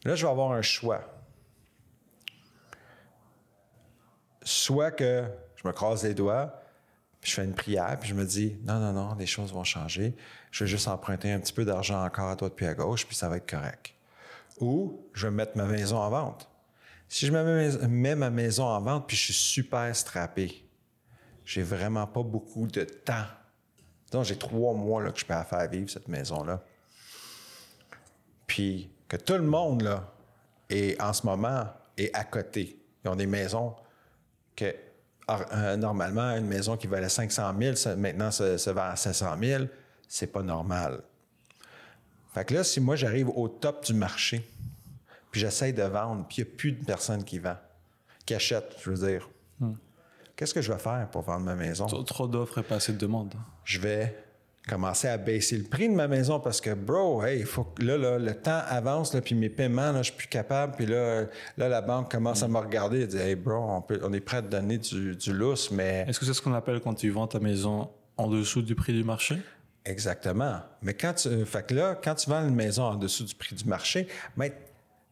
Là, je vais avoir un choix. Soit que je me croise les doigts, puis je fais une prière, puis je me dis non, non, non, les choses vont changer. Je vais juste emprunter un petit peu d'argent encore à droite puis à gauche, puis ça va être correct. Ou je vais mettre ma maison en vente. Si je me mets, ma maison en vente, puis je suis super strappé, j'ai vraiment pas beaucoup de temps. Donc, j'ai trois mois là, que je peux faire vivre, cette maison-là. Puis que tout le monde, là, est, en ce moment, est à côté. Ils ont des maisons que, euh, normalement, une maison qui valait 500 000, ça- maintenant, se vend à 700 000. C'est pas normal. Fait que là, si moi, j'arrive au top du marché, puis j'essaie de vendre, puis il n'y a plus de personnes qui vendent, qui achètent, je veux dire. Qu'est-ce que je vais faire pour vendre ma maison? Trop- Trop d'offres et pas assez de demandes. je vais commencer à baisser le prix de ma maison parce que, bro, hey, faut que là, là, le temps avance, là, puis mes paiements, là, je suis plus capable. Puis là, là, la banque commence à me regarder et dit, hey, bro, on, peut, on est prêt à te donner du, du lousse, mais. Est-ce que c'est ce qu'on appelle quand tu vends ta maison en dessous du prix du marché? Exactement. Mais quand tu, fait que là, quand tu vends une maison en dessous du prix du marché, mais Tu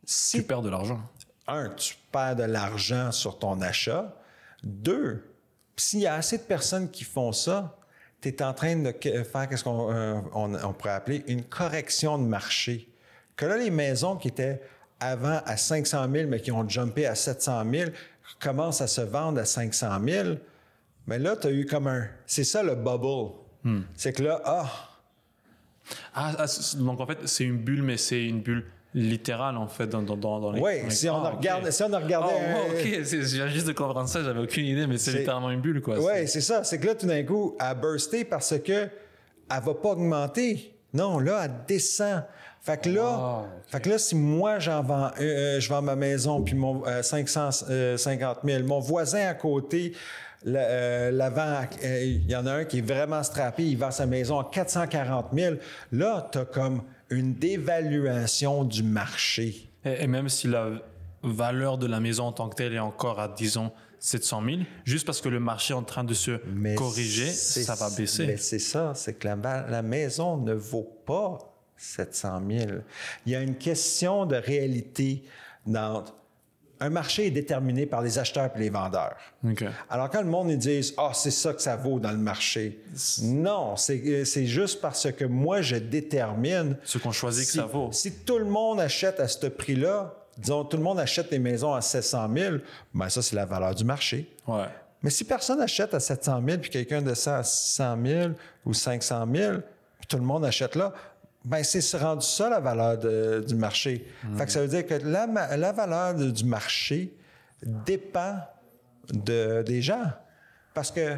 si perds de l'argent. un, tu perds de l'argent sur ton achat. Deux, s'il y a assez de personnes qui font ça, tu es en train de faire ce qu'on euh, on, on pourrait appeler une correction de marché. Que là, les maisons qui étaient avant à 500 000, mais qui ont jumpé à 700 000, commencent à se vendre à 500 000. Mais là, tu as eu comme un... C'est ça le bubble. C'est que là, ah, Ah, ah, donc en fait, c'est une bulle, mais c'est une bulle littérale, en fait, dans, dans, dans, les... oui, si, on Ah, a ok. regardé, si on a regardé... Oh, wow, ok, viens juste de comprendre ça, j'avais aucune idée, mais c'est littéralement une bulle, quoi. Oui, c'est ça. C'est que là, tout d'un coup, elle a bursté parce que elle va pas augmenter. Non, là, elle descend. Fait que là, ok. fait que là si moi, j'en vends, euh, euh, je vends ma maison, puis mon euh, 550 000, mon voisin à côté, euh, l'avant, euh, il y en a un qui est vraiment strappé, il vend sa maison à 440 000. Là, tu as comme une dévaluation du marché. Et, et même si la valeur de la maison en tant que telle est encore à, disons, 700 000, juste parce que le marché est en train de se Mais corriger, ça va baisser. Mais c'est ça, c'est que la, la maison ne vaut pas 700 000. Il y a une question de réalité dans... Un marché est déterminé par les acheteurs et les vendeurs. Alors, quand le monde ils disent Ah, c'est ça que ça vaut dans le marché. Non, c'est c'est juste parce que moi, je détermine. Ce qu'on choisit que ça vaut. Si tout le monde achète à ce prix-là, disons, tout le monde achète des maisons à 700 000, ben ça, c'est la valeur du marché. Ouais. Mais si personne achète à 700 000 puis quelqu'un descend à 600 000 ou 500 000, puis tout le monde achète là, ben c'est rendu ça la valeur de- du marché. Fait que ça veut dire que la, la valeur de- du marché dépend de, des gens. Parce que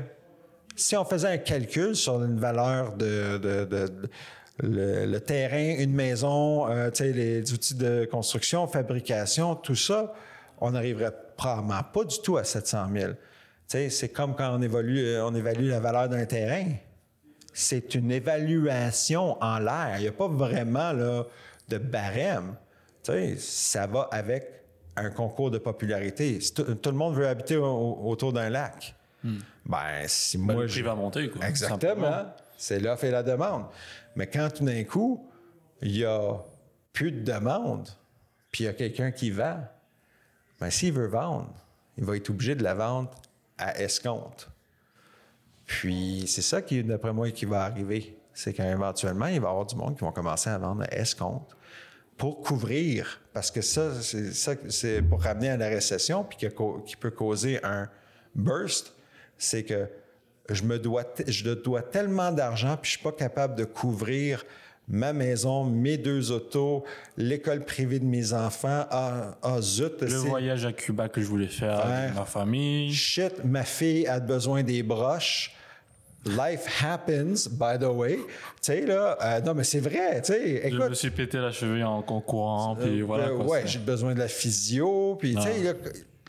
si on faisait un calcul sur une valeur de, de- le, le terrain, une maison, euh, les outils de construction, fabrication, tout ça, on n'arriverait probablement pas du tout à 700 000. Tu sais, c'est comme quand on évalue, euh, on évalue la valeur d'un terrain. C'est une évaluation en l'air. Il n'y a pas vraiment là, de barème. Tu sais, ça va avec un concours de popularité. Si tout, tout le monde veut habiter au- au- autour d'un lac. Ben, si Ben, moi le prix va monter, quoi. Exactement. C'est l'offre et la demande. Mais quand tout d'un coup, il y a plus de demande, puis il y a quelqu'un qui vend, ben, s'il veut vendre, il va être obligé de la vendre à escompte. Puis c'est ça qui, d'après moi, qui va arriver. C'est qu'éventuellement, il va y avoir du monde qui vont commencer à vendre escompte pour couvrir, parce que ça, c'est ça, c'est pour ramener à la récession, puis que- qui peut causer un burst, c'est que je me dois, je dois tellement d'argent, puis je suis pas capable de couvrir ma maison, mes deux autos, l'école privée de mes enfants. Ah, ah zut, Le voyage à Cuba que je voulais faire avec Ouais. ma famille. Shit, ma fille a besoin des broches. Life happens, by the way. Tu sais, là, euh, non, mais c'est vrai, tu sais. Je me suis pété la cheville en concourant, puis voilà. euh, quoi, ouais, j'ai besoin de la physio, puis tu sais,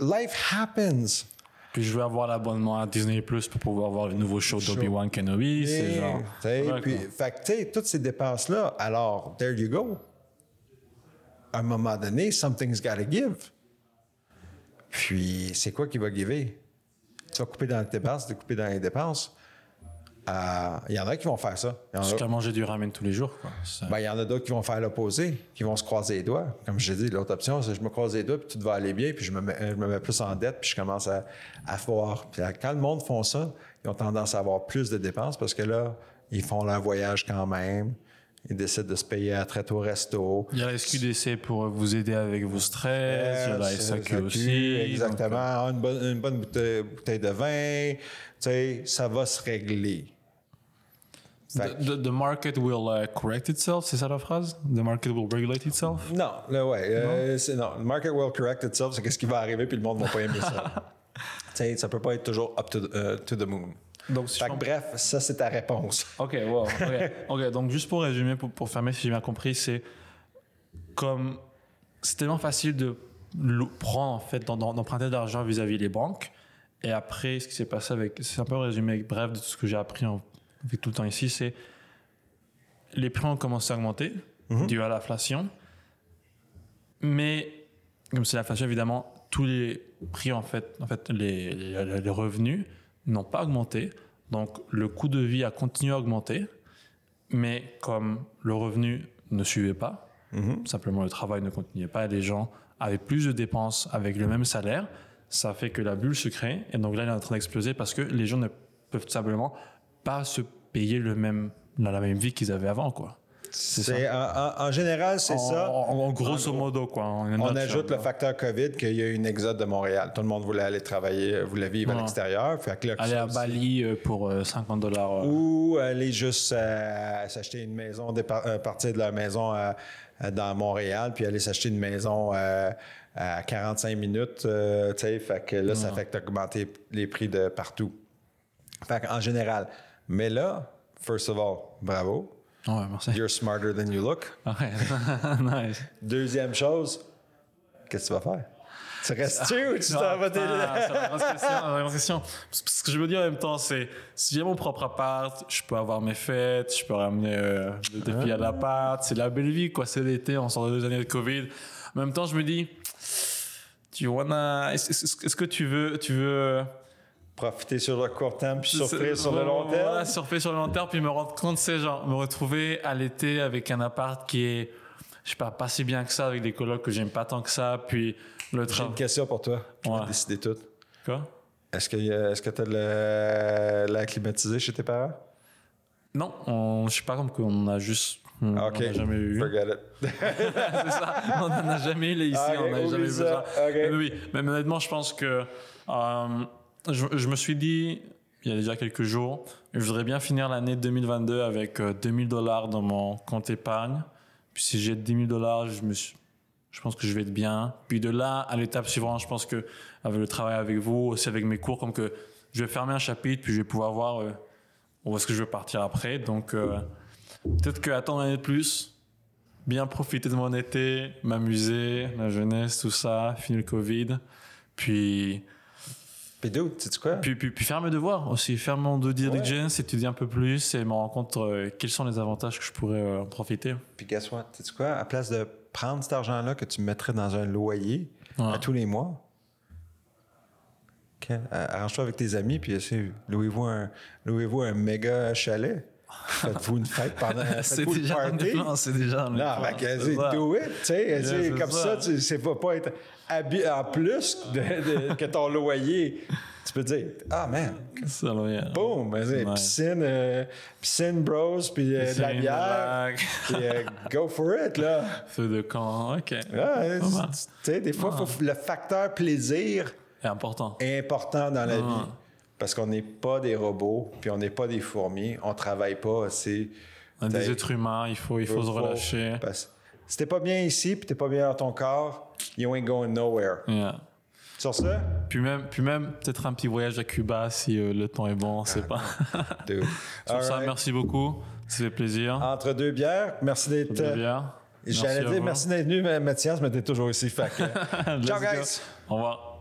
life happens. Puis je vais avoir l'abonnement à Disney Plus pour pouvoir voir le nouveau show d'Obi-Wan Kenobi. C'est Et, genre. tu sais, Ouais, puis, fait que, tu sais, toutes ces dépenses-là, alors, there you go. À un moment donné, something's gotta give. Puis, c'est quoi qui va giver? Tu vas couper dans les dépenses, tu vas couper dans les dépenses. Euh, Il y en a qui vont faire ça. A- Jusqu'à manger du ramen tous les jours. Ben, il y en a d'autres qui vont faire l'opposé, qui vont se croiser les doigts. Comme je dit, l'autre option, c'est je me croise les doigts, puis tout va aller bien, puis je me mets, je me mets plus en dette, puis je commence à, à voir. Puis quand le monde font ça, ils ont tendance à avoir plus de dépenses parce que là, ils font leur voyage quand même. Ils décident de se payer à traite au resto. Il y a la SQDC pour vous aider avec vos stress. Il y a la SAQ aussi. Exactement. donc, Ah, une, bonne, une bonne bouteille, bouteille de vin. Tu sais, ça va se régler. The, the- the market will uh, correct itself, c'est ça la phrase? The market will regulate itself? Non, là, ouais. euh, non, le market will correct itself, c'est qu'est-ce qui va arriver, puis le monde va pas aimer ça. tu sais, ça peut pas être toujours up to, the- euh, to the moon. Donc, si Fait je que, bref, ça, c'est ta réponse. Ok, wow. ok. Ok, donc juste pour résumer, pour, pour fermer, si j'ai bien compris, c'est comme c'est tellement facile de prendre en fait, d'emprunter de l'argent vis-à-vis des banques. Et après, ce qui s'est passé avec, c'est un peu résumé bref de tout ce que j'ai appris en, avec tout le temps ici, c'est les prix ont commencé à augmenter dû à l'inflation. Mais comme c'est l'inflation, évidemment, tous les prix, en fait, en fait les, les- les revenus n'ont pas augmenté. Donc, le coût de vie a continué à augmenter. Mais comme le revenu ne suivait pas, simplement le travail ne continuait pas, et les gens avaient plus de dépenses avec le même salaire, ça fait que la bulle se crée. Et donc là, elle est en train d'exploser parce que les gens ne peuvent simplement pas se payer le même, la, la même vie qu'ils avaient avant, quoi. C'est, en, général, c'est ça. En, grosso modo, quoi. On ajoute le facteur COVID qu'il y a eu une exode de Montréal. Tout le monde voulait aller travailler, voulait vivre à l'extérieur. Aller à Bali euh, pour euh, 50 dollars. Ou aller juste euh, s'acheter une maison, euh, partir de leur maison euh, euh, dans Montréal, puis aller s'acheter une maison euh, à 45 minutes. euh, fait que là, ça fait augmenter les prix de partout. Fait en général. Mais là, first of all, bravo. Ouais, merci. You're smarter than you look. Ouais. nice. Deuxième chose, qu'est-ce que tu vas faire? Tu restes-tu ou tu t'en vas Ah, c'est la question. Ce que je veux dire en même temps, c'est si j'ai mon propre appart, je peux avoir mes fêtes, je peux ramener euh, des filles à l'appart, c'est la belle vie, quoi. C'est l'été, on sort de deux années de Covid. En même temps, je me dis, tu wanna, est-ce est-ce- est-ce que tu veux, tu veux Profiter sur le court terme puis souffrir sur le long terme. Voilà, surfer sur le long terme, puis me rendre compte, c'est genre, me retrouver à l'été avec un appart qui est, je sais pas, pas si bien que ça, avec des colocs que j'aime pas tant que ça, puis le J'ai train. une question pour toi. Tu Ouais. vas décider tout. Quoi? Est-ce que est-ce que tu as l'air climatisé chez tes parents? Non, on, je sais pas comme qu'on a juste. On OK. n'a jamais eu. Forget it. c'est ça. On n'en a jamais eu ici. Ah, ok, on n'a jamais vu ça. Mais oui, mais honnêtement, je pense que euh, je, je me suis dit il y a déjà quelques jours, je voudrais bien finir l'année 2022 avec euh, 2000 dollars dans mon compte épargne. Puis si j'ai 10 000 dollars, je me je pense que je vais être bien. Puis de là à l'étape suivante, je pense que avec le travail avec vous, aussi avec mes cours, comme que je vais fermer un chapitre, puis je vais pouvoir voir euh, où est-ce que je veux partir après. Donc euh, peut-être que attendre un année de plus, bien profiter de mon été, m'amuser, la jeunesse, tout ça, finir le Covid, puis, Puis quoi? puis, puis, puis faire mes devoirs aussi, faire mon due diligence, étudier un peu plus et me rendre compte euh, quels sont les avantages que je pourrais euh, en profiter. Puis guess what? Sais-tu quoi? À place de prendre cet argent-là que tu mettrais dans un loyer Ouais. à tous les mois, arrange-toi avec tes amis, puis louez-vous un, louez-vous un méga chalet. Faites-vous une fête pendant C'est déjà un plans, c'est déjà un des Non, ça. do it, tu sais, tu sais, comme ça, ça. tu sais, pas, pas être en plus de, de- que ton loyer. Tu peux dire, ah man, boom, Ouais. piscine, euh, piscine bros, puis euh, de la bière, puis euh, go for it, là. Feu de camp, ok. Ouais, tu sais, des fois, faut- le facteur plaisir C'est important. est important dans la vie. Parce qu'on n'est pas des robots, puis on n'est pas des fourmis, on travaille pas assez. On est des êtres humains, il faut, il faut se relâcher. Parce- si t'es pas bien ici, puis t'es pas bien dans ton corps, you ain't going nowhere. Yeah. Sur ça, Puis même, puis même peut-être un petit voyage à Cuba si euh, le temps est bon, c'est pas. dude. Sur ça, merci beaucoup. Ça fait plaisir. Entre deux bières, merci d'être. Bien. J'allais dire merci d'être venu, mais Mathias, mais t'es toujours ici. Fait que- Ciao, go. guys! Au revoir.